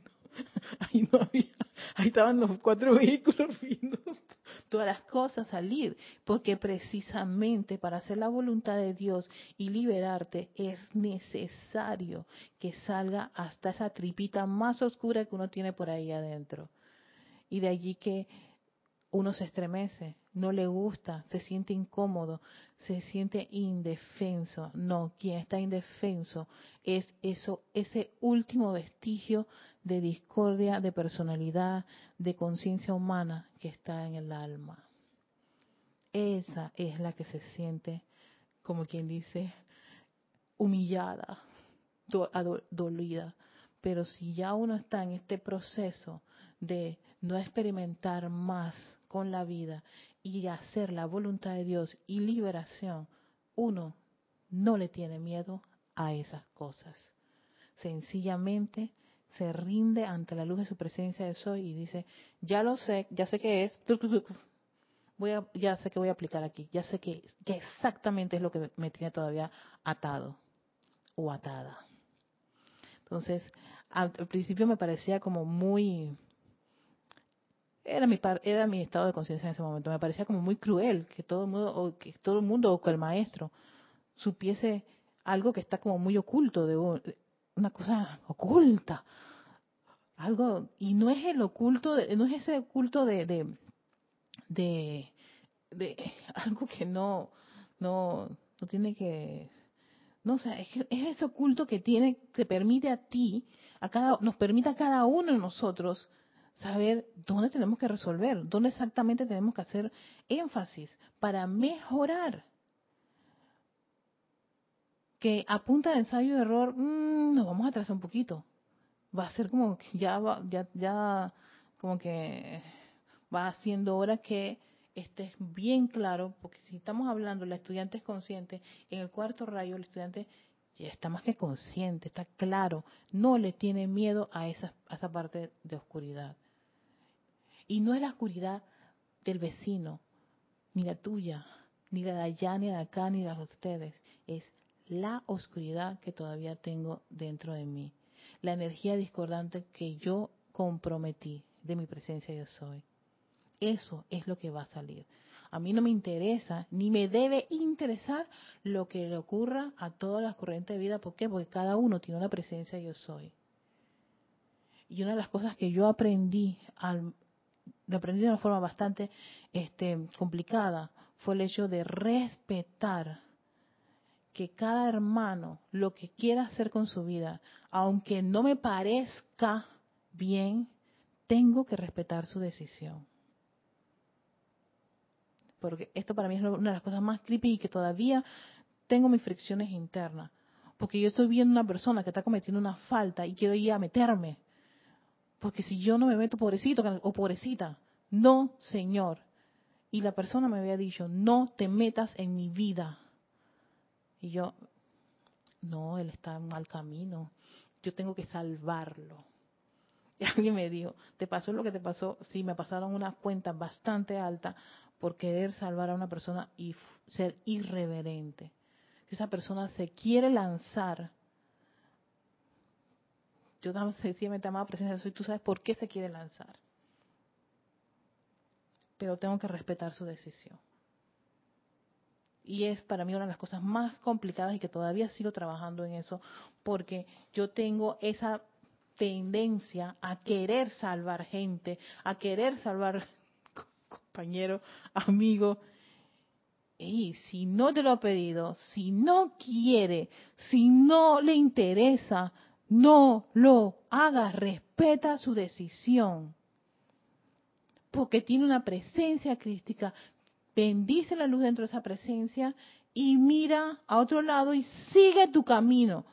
ahí no había, ahí estaban los cuatro vehículos finos todas las cosas salir, porque precisamente para hacer la voluntad de Dios y liberarte es necesario que salga hasta esa tripita más oscura que uno tiene por ahí adentro. Y de allí que uno se estremece, no le gusta, se siente incómodo, se siente indefenso. No, quien está indefenso es eso, ese último vestigio de discordia, de personalidad, de conciencia humana que está en el alma. esa es la que se siente, como quien dice, humillada, dolida. Pero si ya uno está en este proceso de no experimentar más con la vida y hacer la voluntad de Dios y liberación, uno no le tiene miedo a esas cosas. Sencillamente se rinde ante la luz de su presencia de soy y dice, ya lo sé, ya sé qué es, voy a, ya sé que voy a aplicar aquí, ya sé que, que exactamente es lo que me tiene todavía atado o atada. Entonces, al, principio me parecía como muy era mi era mi estado de conciencia en ese momento, me parecía como muy cruel que todo el mundo o que todo el mundo o que el maestro supiese algo que está como muy oculto de una cosa oculta. Algo y no es el oculto, no es ese oculto de, de de, de algo que no no no tiene que no, o sea, es, ese oculto que tiene, te permite a ti, a cada, nos permite a cada uno de nosotros saber dónde tenemos que resolver, dónde exactamente tenemos que hacer énfasis para mejorar. Que a punta de ensayo de error, mmm, nos vamos a atrasar un poquito. Va a ser como que ya, ya, ya, como que va siendo hora que esté bien claro, porque si estamos hablando, la estudiante es consciente, en el cuarto rayo el estudiante ya está más que consciente, está claro, no le tiene miedo a esa, a esa parte de oscuridad. Y no es la oscuridad del vecino, ni la tuya, ni la de allá, ni de acá, ni la de ustedes, es la oscuridad que todavía tengo dentro de mí, la energía discordante que yo comprometí de mi presencia yo soy. Eso es lo que va a salir. A mí no me interesa, ni me debe interesar lo que le ocurra a todas las corrientes de vida. ¿Por qué? Porque cada uno tiene una presencia yo soy. Y una de las cosas que yo aprendí, al, aprendí de una forma bastante este, complicada, fue el hecho de respetar que cada hermano lo que quiera hacer con su vida, aunque no me parezca bien, tengo que respetar su decisión porque esto para mí es una de las cosas más creepy y que todavía tengo mis fricciones internas. Porque yo estoy viendo una persona que está cometiendo una falta y quiero ir a meterme. Porque si yo no me meto, pobrecito o pobrecita, no, Señor. Y la persona me había dicho, no te metas en mi vida. Y yo, no, él está en mal camino. Yo tengo que salvarlo. Y alguien me dijo, ¿te pasó lo que te pasó? Sí, me pasaron una cuenta bastante alta por querer salvar a una persona y ser irreverente. Si esa persona se quiere lanzar, yo también sencillamente amaba presencia de soy, tú sabes por qué se quiere lanzar. Pero tengo que respetar su decisión. Y es para mí una de las cosas más complicadas y que todavía sigo trabajando en eso, porque yo tengo esa tendencia a querer salvar gente, a querer salvar compañero, amigo. Y si no te lo ha pedido, si no quiere, si no le interesa, no lo hagas, respeta su decisión. Porque tiene una presencia crística. Bendice la luz dentro de esa presencia y mira a otro lado y sigue tu camino.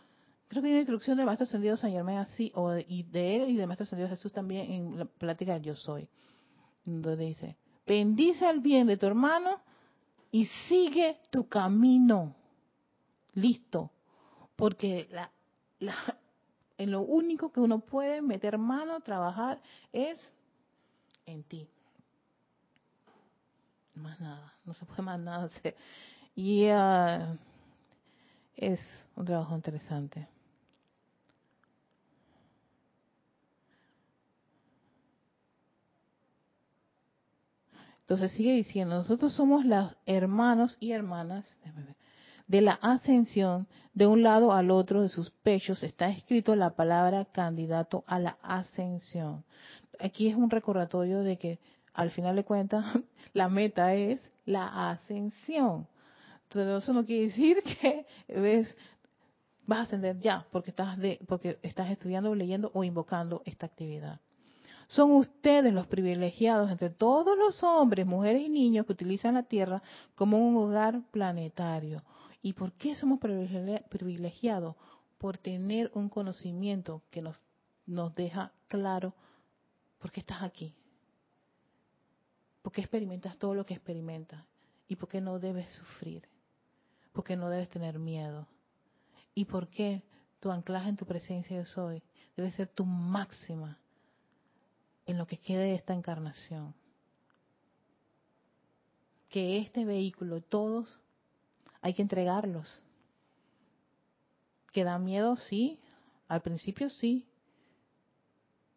Creo que hay una instrucción del Maestro Ascendido San Germán así, o de, y de él y del Maestro Ascendido Jesús también en la plática Yo Soy, donde dice, bendice el bien de tu hermano y sigue tu camino. Listo. Porque la, en lo único que uno puede meter mano, trabajar, es en ti. Más nada, no se puede más nada hacer. Y ah, es un trabajo interesante. Entonces sigue diciendo, nosotros somos los hermanos y hermanas de la ascensión de un lado al otro de sus pechos. Está escrito la palabra candidato a la ascensión. Aquí es un recordatorio de que al final de cuentas la meta es la ascensión. Entonces eso no quiere decir que ves, vas a ascender ya porque estás, de, porque estás estudiando, leyendo o invocando esta actividad Son ustedes los privilegiados entre todos los hombres, mujeres y niños que utilizan la Tierra como un hogar planetario. ¿Y por qué somos privilegiados? Por tener un conocimiento que nos, nos deja claro por qué estás aquí. ¿Por qué experimentas todo lo que experimentas? ¿Y por qué no debes sufrir? ¿Por qué no debes tener miedo? ¿Y por qué tu anclaje en tu presencia yo soy debe ser tu máxima en lo que quede de esta encarnación. Que este vehículo, todos, hay que entregarlos. Que da miedo, sí, al principio sí,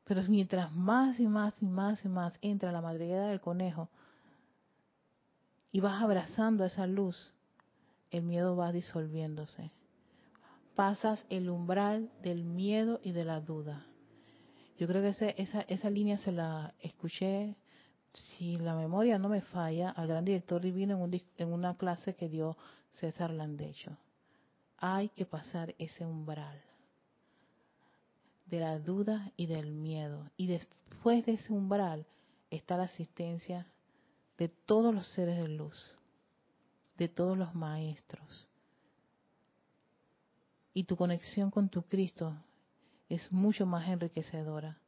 pero mientras más y más y más y más entra la madriguera del conejo y vas abrazando esa luz, el miedo va disolviéndose. Pasas el umbral del miedo y de la duda. Yo creo que esa, esa línea se la escuché, si la memoria no me falla, al gran director divino en, un, en una clase que dio César Landecho. Hay que pasar ese umbral de la duda y del miedo. Y después de ese umbral está la asistencia de todos los seres de luz, de todos los maestros. Y tu conexión con tu Cristo es mucho más enriquecedora.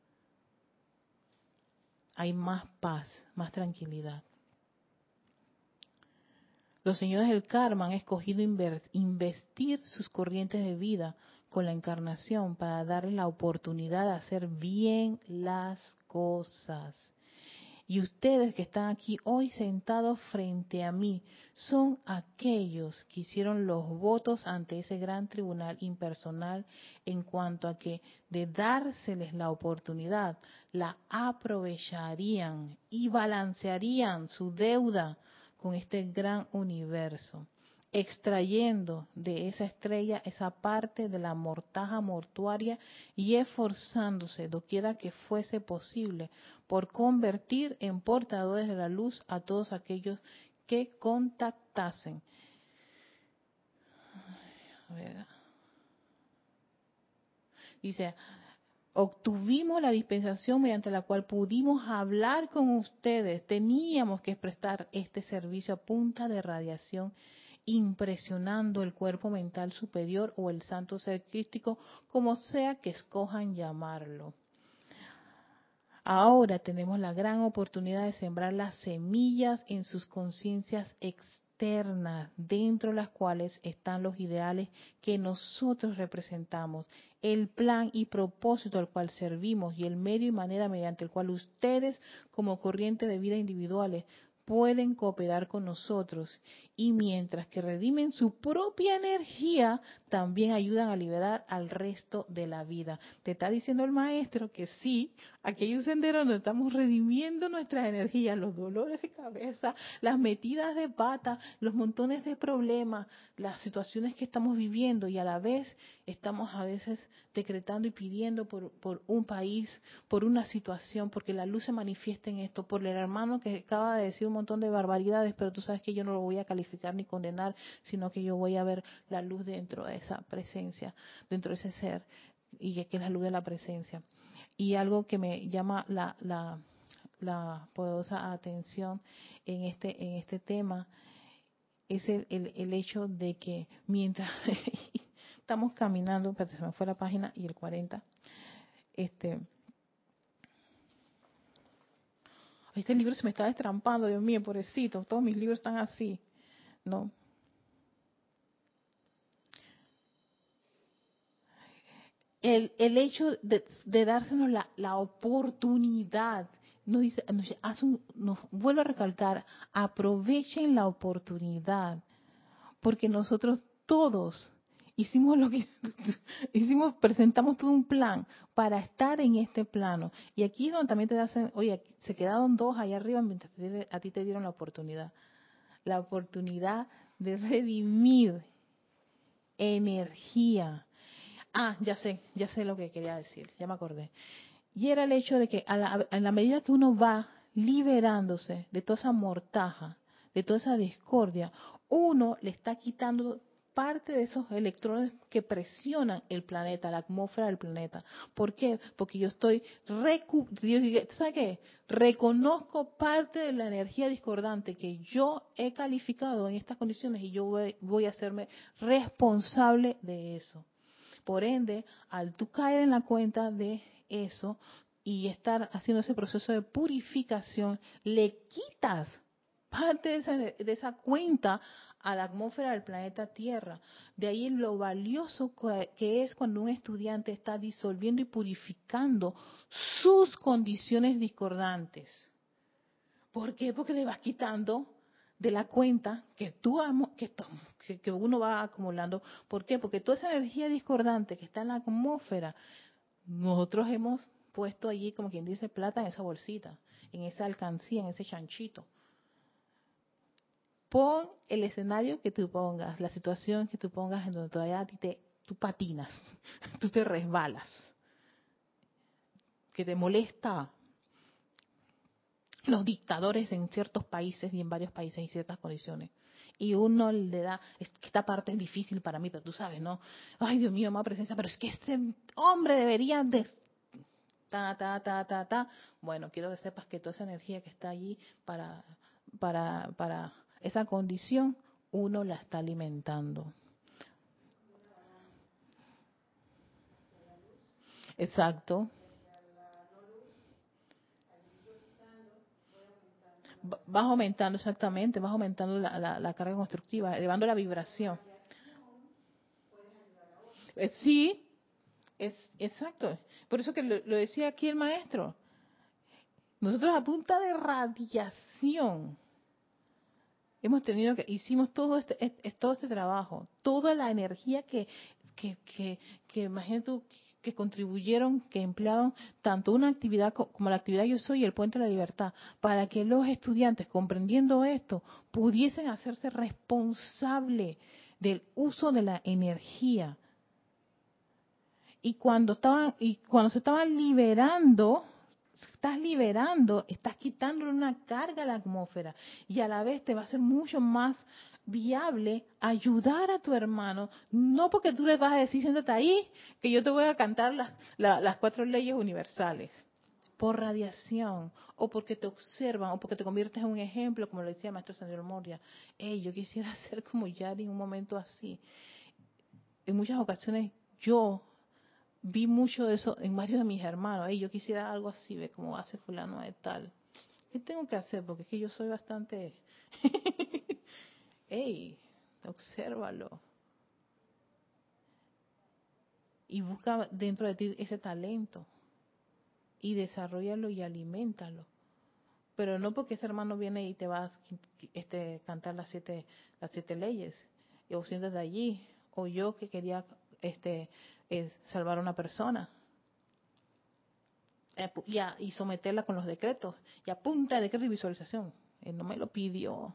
Hay más paz, más tranquilidad. Los señores del karma han escogido investir sus corrientes de vida con la encarnación para darles la oportunidad de hacer bien las cosas. Y ustedes que están aquí hoy sentados frente a mí son aquellos que hicieron los votos ante ese gran tribunal impersonal en cuanto a que de dárseles la oportunidad, la aprovecharían y balancearían su deuda con este gran universo extrayendo de esa estrella esa parte de la mortaja mortuaria y esforzándose, doquiera que fuese posible, por convertir en portadores de la luz a todos aquellos que contactasen. Dice, obtuvimos la dispensación mediante la cual pudimos hablar con ustedes. Teníamos que prestar este servicio a punta de radiación impresionando el cuerpo mental superior o el santo ser crístico, como sea que escojan llamarlo. Ahora tenemos la gran oportunidad de sembrar las semillas en sus conciencias externas, dentro de las cuales están los ideales que nosotros representamos, el plan y propósito al cual servimos y el medio y manera mediante el cual ustedes, como corriente de vida individuales, pueden cooperar con nosotros y mientras que redimen su propia energía, también ayudan a liberar al resto de la vida. Te está diciendo el maestro que sí, aquí hay un sendero donde estamos redimiendo nuestras energías, los dolores de cabeza, las metidas de pata, los montones de problemas, las situaciones que estamos viviendo y a la vez estamos a veces decretando y pidiendo por, por un país, por una situación, porque la luz se manifiesta en esto, por el hermano que acaba de decir un montón de barbaridades, pero tú sabes que yo no lo voy a calificar ni condenar, sino que yo voy a ver la luz dentro de esa presencia, dentro de ese ser, y que es la luz de la presencia. Y algo que me llama la, la, la poderosa atención en este, en este tema es el, el, hecho de que mientras estamos caminando, se me fue la página y el 40, este, este libro se me está destrampando, Dios mío, pobrecito, todos mis libros están así. ¿no? El, el hecho de, de dársenos la, la oportunidad, nos, dice, nos, vuelvo a recalcar, aprovechen la oportunidad, porque nosotros todos hicimos lo que hicimos, presentamos todo un plan para estar en este plano. Y aquí donde también te hacen, oye, se quedaron dos allá arriba mientras a ti te dieron la oportunidad la oportunidad de redimir energía. Ah, ya sé, ya sé lo que quería decir, ya me acordé. Y era el hecho de que a la, la medida que uno va liberándose de toda esa mortaja, de toda esa discordia, uno le está quitando parte de esos electrones que presionan el planeta, la atmósfera del planeta. ¿Por qué? Porque yo estoy, ¿sabes qué? Reconozco parte de la energía discordante que yo he calificado en estas condiciones y yo voy, voy a hacerme responsable de eso. Por ende, al tú caer en la cuenta de eso y estar haciendo ese proceso de purificación, le quitas parte de esa, de esa cuenta a la atmósfera del planeta Tierra. De ahí lo valioso que es cuando un estudiante está disolviendo y purificando sus condiciones discordantes. ¿Por qué? Porque le vas quitando de la cuenta que tú que, que uno va acumulando. ¿Por qué? Porque toda esa energía discordante que está en la atmósfera, nosotros hemos puesto allí, como quien dice, plata en esa bolsita, en esa alcancía, en ese chanchito pon el escenario que tú pongas, la situación que tú pongas en donde todavía a ti te, tú patinas, tú te resbalas, que te molesta los dictadores en ciertos países y en varios países en ciertas condiciones. Y uno le da, esta parte es difícil para mí, pero tú sabes, ¿no? Ay, Dios mío, más presencia, pero es que ese hombre debería de... Ta, ta, ta, ta, ta. Bueno, quiero que sepas que toda esa energía que está allí para, para, para esa condición uno la está alimentando. Exacto. Vas aumentando, exactamente, vas aumentando la, carga constructiva, elevando la vibración. Eh, sí, es exacto. Por eso que lo, lo decía aquí el maestro. Nosotros a punta de radiación hemos tenido que, hicimos todo este, todo este trabajo, toda la energía que, que, que, que imagínate tú, que contribuyeron, que emplearon tanto una actividad como la actividad Yo Soy el Puente de la Libertad, para que los estudiantes, comprendiendo esto, pudiesen hacerse responsable del uso de la energía. Y cuando estaban, y cuando se estaban liberando estás liberando, estás quitando una carga a la atmósfera y a la vez te va a ser mucho más viable ayudar a tu hermano, no porque tú le vas a decir, siéntate ahí, que yo te voy a cantar las, las cuatro leyes universales, por radiación, o porque te observan, o porque te conviertes en un ejemplo, como lo decía el maestro Señor Moria. Hey, yo quisiera ser como Yari en un momento así. En muchas ocasiones yo vi mucho de eso en varios de mis hermanos. Hey, yo quisiera algo así, ve como hace fulano de tal. ¿Qué tengo que hacer? Porque es que yo soy bastante... hey, obsérvalo. Y busca dentro de ti ese talento. Y desarrollalo y alimentalo. Pero no porque ese hermano viene y te va a este, cantar las siete, las siete leyes. O siéntate allí. O yo que quería este es salvar a una persona eh, y, someterla con los decretos y apunta de decreto y visualización. Él no me lo pidió.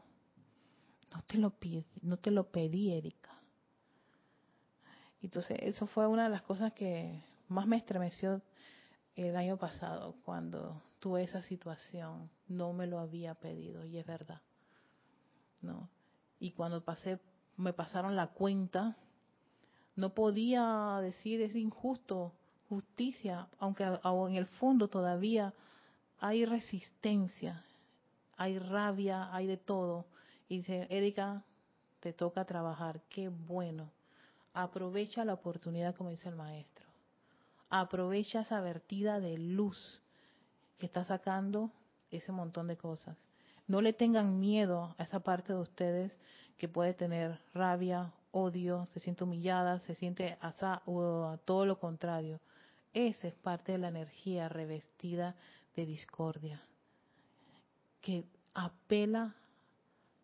No te lo pidi, no te lo pedí, Erika. Entonces, eso fue una de las cosas que más me estremeció el año pasado cuando tuve esa situación. No me lo había pedido y es verdad. ¿No? Y cuando pasé me pasaron la cuenta no podía decir es injusto, justicia, aunque en el fondo todavía hay resistencia, hay rabia, hay de todo. Y dice, Erika, te toca trabajar, qué bueno. Aprovecha la oportunidad, como dice el maestro. Aprovecha esa vertida de luz que está sacando ese montón de cosas. No le tengan miedo a esa parte de ustedes que puede tener rabia odio, se siente humillada, se siente asa, o a todo lo contrario. Esa es parte de la energía revestida de discordia, que apela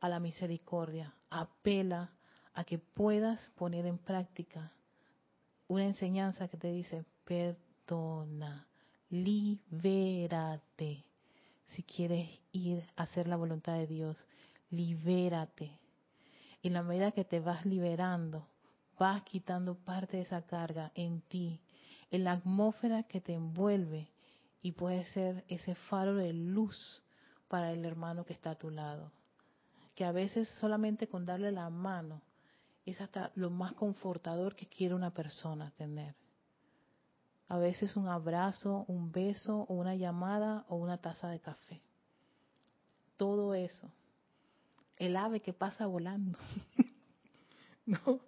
a la misericordia, apela a que puedas poner en práctica una enseñanza que te dice, perdona, libérate. Si quieres ir a hacer la voluntad de Dios, libérate y en la medida que te vas liberando, vas quitando parte de esa carga en ti, en la atmósfera que te envuelve y puede ser ese faro de luz para el hermano que está a tu lado. Que a veces solamente con darle la mano es hasta lo más confortador que quiere una persona tener. A veces un abrazo, un beso, una llamada o una taza de café. Todo eso. El ave que pasa volando. no,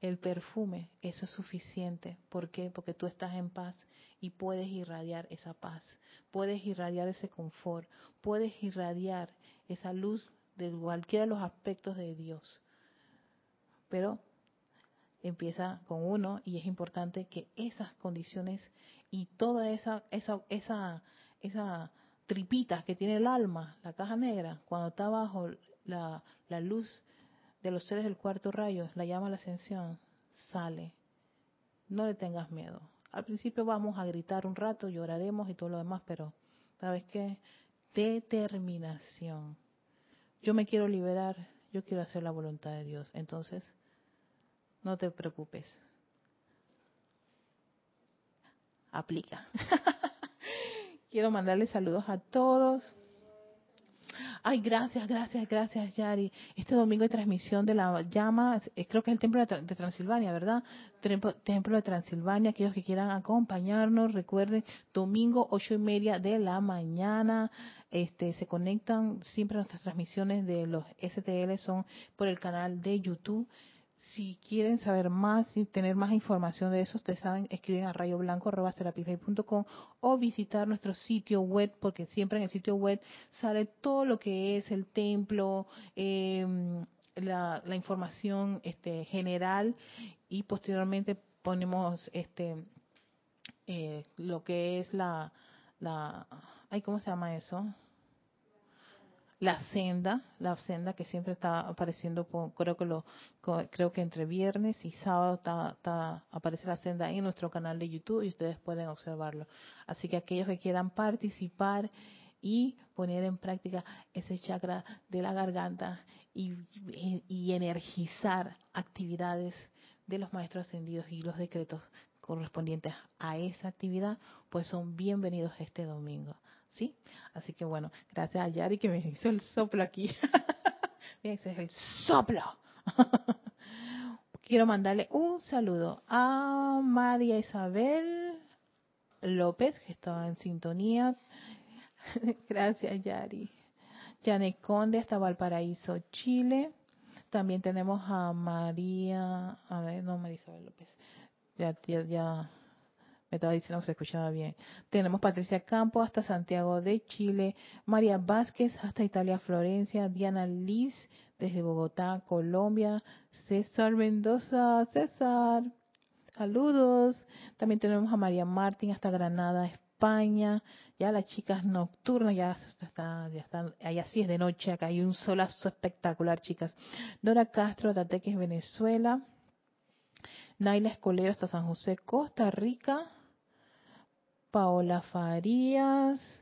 el perfume, eso es suficiente. ¿Por qué? Porque tú estás en paz y puedes irradiar esa paz, puedes irradiar ese confort, puedes irradiar esa luz de cualquiera de los aspectos de Dios. Pero empieza con uno y es importante que esas condiciones y toda esa esa esa esa tripita que tiene el alma, la caja negra, cuando está bajo la, la luz de los seres del cuarto rayo, la llama la ascensión, sale. No le tengas miedo. Al principio vamos a gritar un rato, lloraremos y todo lo demás, pero ¿sabes qué? Determinación. Yo me quiero liberar, yo quiero hacer la voluntad de Dios. Entonces, no te preocupes. Aplica. quiero mandarle saludos a todos. Ay, gracias, gracias, gracias, Yari. Este domingo hay transmisión de la llama, creo que es el Templo de Transilvania, ¿verdad? Templo de Transilvania, aquellos que quieran acompañarnos, recuerden, domingo ocho y media de la mañana. Este, se conectan siempre nuestras transmisiones de los STL son por el canal de YouTube si quieren saber más y tener más información de eso, ustedes saben, escriben a rayoblanco.com o visitar nuestro sitio web, porque siempre en el sitio web sale todo lo que es el templo, em, la, información este, general y posteriormente ponemos este eh, lo que es la, la, ay, ¿cómo se llama eso? La senda, la senda que siempre está apareciendo, creo que entre viernes y sábado está, aparece la senda en nuestro canal de YouTube y ustedes pueden observarlo. Así que aquellos que quieran participar y poner en práctica ese chakra de la garganta y energizar actividades de los maestros ascendidos y los decretos correspondientes a esa actividad, pues son bienvenidos este domingo. ¿Sí? Así que bueno, gracias a Yari que me hizo el soplo aquí. ese es el soplo. Quiero mandarle un saludo a María Isabel López, que estaba en sintonía. gracias, Yari. Janet Conde hasta Valparaíso, Chile. También tenemos a María, a ver, no, María Isabel López. Ya, ya, ya me estaba diciendo que se escuchaba bien. Tenemos Patricia Campo hasta Santiago de Chile, María Vázquez hasta Italia, Florencia, Diana Liz desde Bogotá, Colombia, César Mendoza, César, saludos. También tenemos a María Martín hasta Granada, España. Ya las chicas nocturnas, ya está, ya están, allá sí es de noche, acá hay un solazo espectacular, chicas. Dora Castro, Tateques, Venezuela. Naila Escolero hasta San José, Costa Rica. Paola Farías.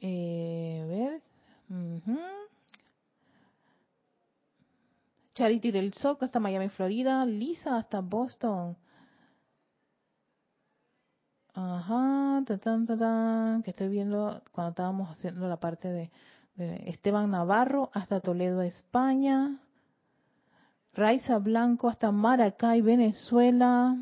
Eh, ver. Charity del Soco hasta Miami, Florida. Lisa hasta Boston. Ajá, que estoy viendo cuando estábamos haciendo la parte de Esteban Navarro hasta Toledo, España. Raiza Blanco hasta Maracay, Venezuela.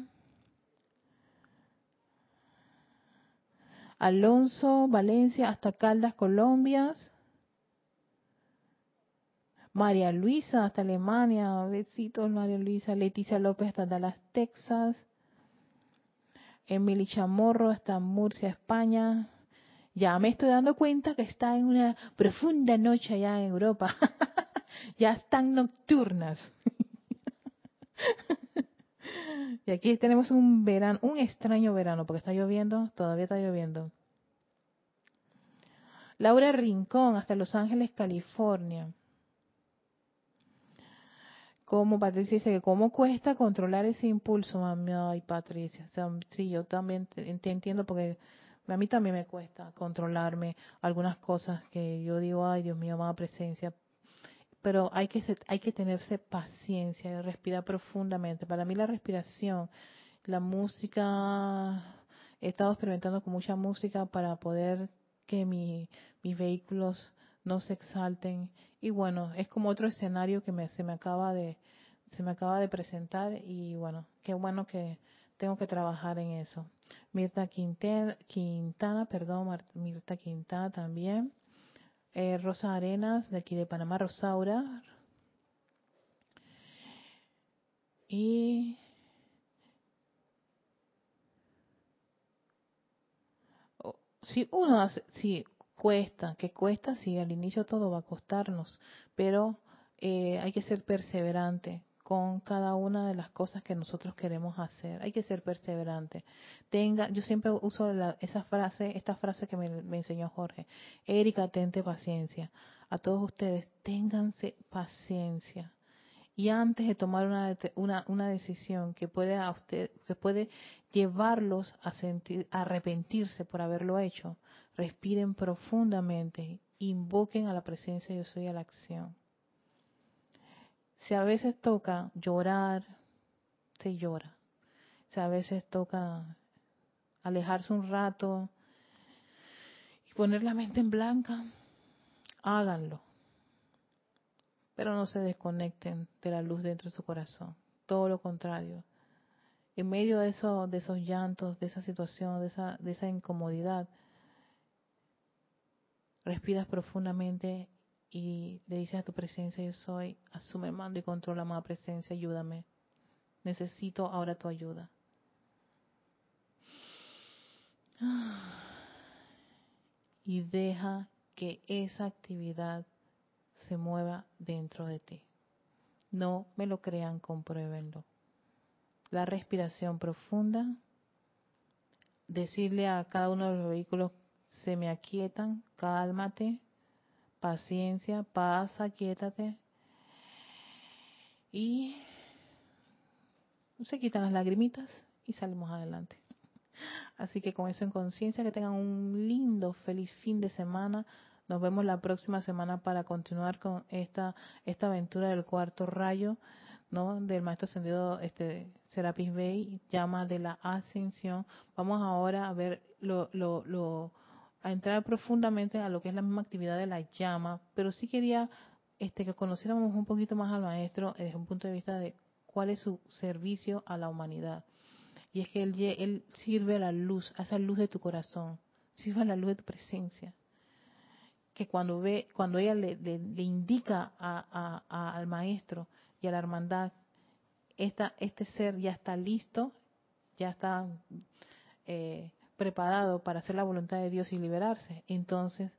Alonso Valencia hasta Caldas, Colombia. María Luisa hasta Alemania, besitos María Luisa, Leticia López hasta Dallas, Texas, Emily Chamorro hasta Murcia, España. Ya me estoy dando cuenta que está en una profunda noche allá en Europa. ya están nocturnas. Y aquí tenemos un verano, un extraño verano, porque está lloviendo, todavía está lloviendo. Laura Rincón, hasta Los Ángeles, California. Como Patricia dice que cómo cuesta controlar ese impulso, mami. Ay, Patricia. sí, yo también te, entiendo porque a mí también me cuesta controlarme algunas cosas que yo digo, ay, Dios mío, amada presencia, pero hay que, hay que tenerse paciencia y respirar profundamente. Para mí la respiración, la música, he estado experimentando con mucha música para poder que mi, mis vehículos no se exalten. Y bueno, es como otro escenario que me, se me acaba de se me acaba de presentar y bueno, qué bueno que tengo que trabajar en eso. Mirta Quintana, Quintana perdón, Mirta Quintana también. Eh, Rosa Arenas, de aquí de Panamá, Rosaura. Y si uno hace, si cuesta, que cuesta, si al inicio todo va a costarnos, pero eh, hay que ser perseverante con cada una de las cosas que nosotros queremos hacer. Hay que ser perseverante. Tenga, yo siempre uso esa frase, esta frase que me, enseñó Jorge. Erika, tente paciencia. A todos ustedes, ténganse paciencia y antes de tomar una, una, una decisión que puede que puede llevarlos a sentir a arrepentirse por haberlo hecho respiren profundamente invoquen a la presencia de yo soy a la acción si a veces toca llorar se llora si a veces toca alejarse un rato y poner la mente en blanca háganlo pero no se desconecten de la luz dentro de su corazón. Todo lo contrario. En medio de, eso, de esos llantos, de esa situación, de esa, de esa incomodidad, respiras profundamente y le dices a tu presencia, yo soy, asume mando y controla más presencia, ayúdame. Necesito ahora tu ayuda. Y deja que esa actividad se mueva dentro de ti. No me lo crean, compruébenlo. La respiración profunda, decirle a cada uno de los vehículos, se me aquietan, cálmate, paciencia, paz, aquietate. Y se quitan las lagrimitas y salimos adelante. Así que con eso en conciencia, que tengan un lindo, feliz fin de semana. Nos vemos la próxima semana para continuar con esta, esta aventura del cuarto rayo, ¿no? Del maestro ascendido este, Serapis Bey, llama de la ascensión. Vamos ahora a ver lo, lo, lo, a entrar profundamente a lo que es la misma actividad de la llama, pero sí quería este, que conociéramos un poquito más al maestro desde un punto de vista de cuál es su servicio a la humanidad. Y es que él, sirve a la luz, a esa luz de tu corazón, sirve a la luz de tu presencia que cuando ve, cuando ella le, indica al maestro y a la hermandad, esta, este ser ya está listo, ya está eh, preparado para hacer la voluntad de Dios y liberarse, entonces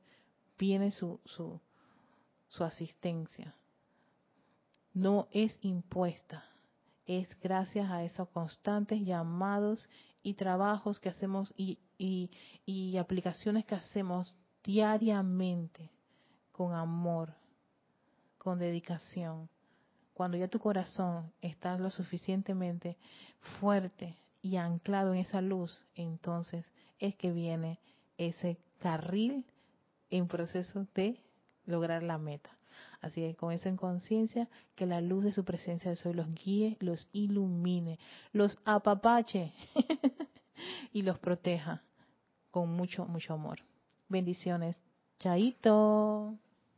viene su, su, su asistencia. No es impuesta, es gracias a esos constantes llamados y trabajos que hacemos y, y, y aplicaciones que hacemos diariamente con amor, con dedicación. Cuando ya tu corazón está lo suficientemente fuerte y anclado en esa luz, entonces es que viene ese carril en proceso de lograr la meta. Así que con eso en conciencia, que la luz de su presencia del sol los guíe, los ilumine, los apapache y los proteja con mucho, mucho amor. Bendiciones. Chaito.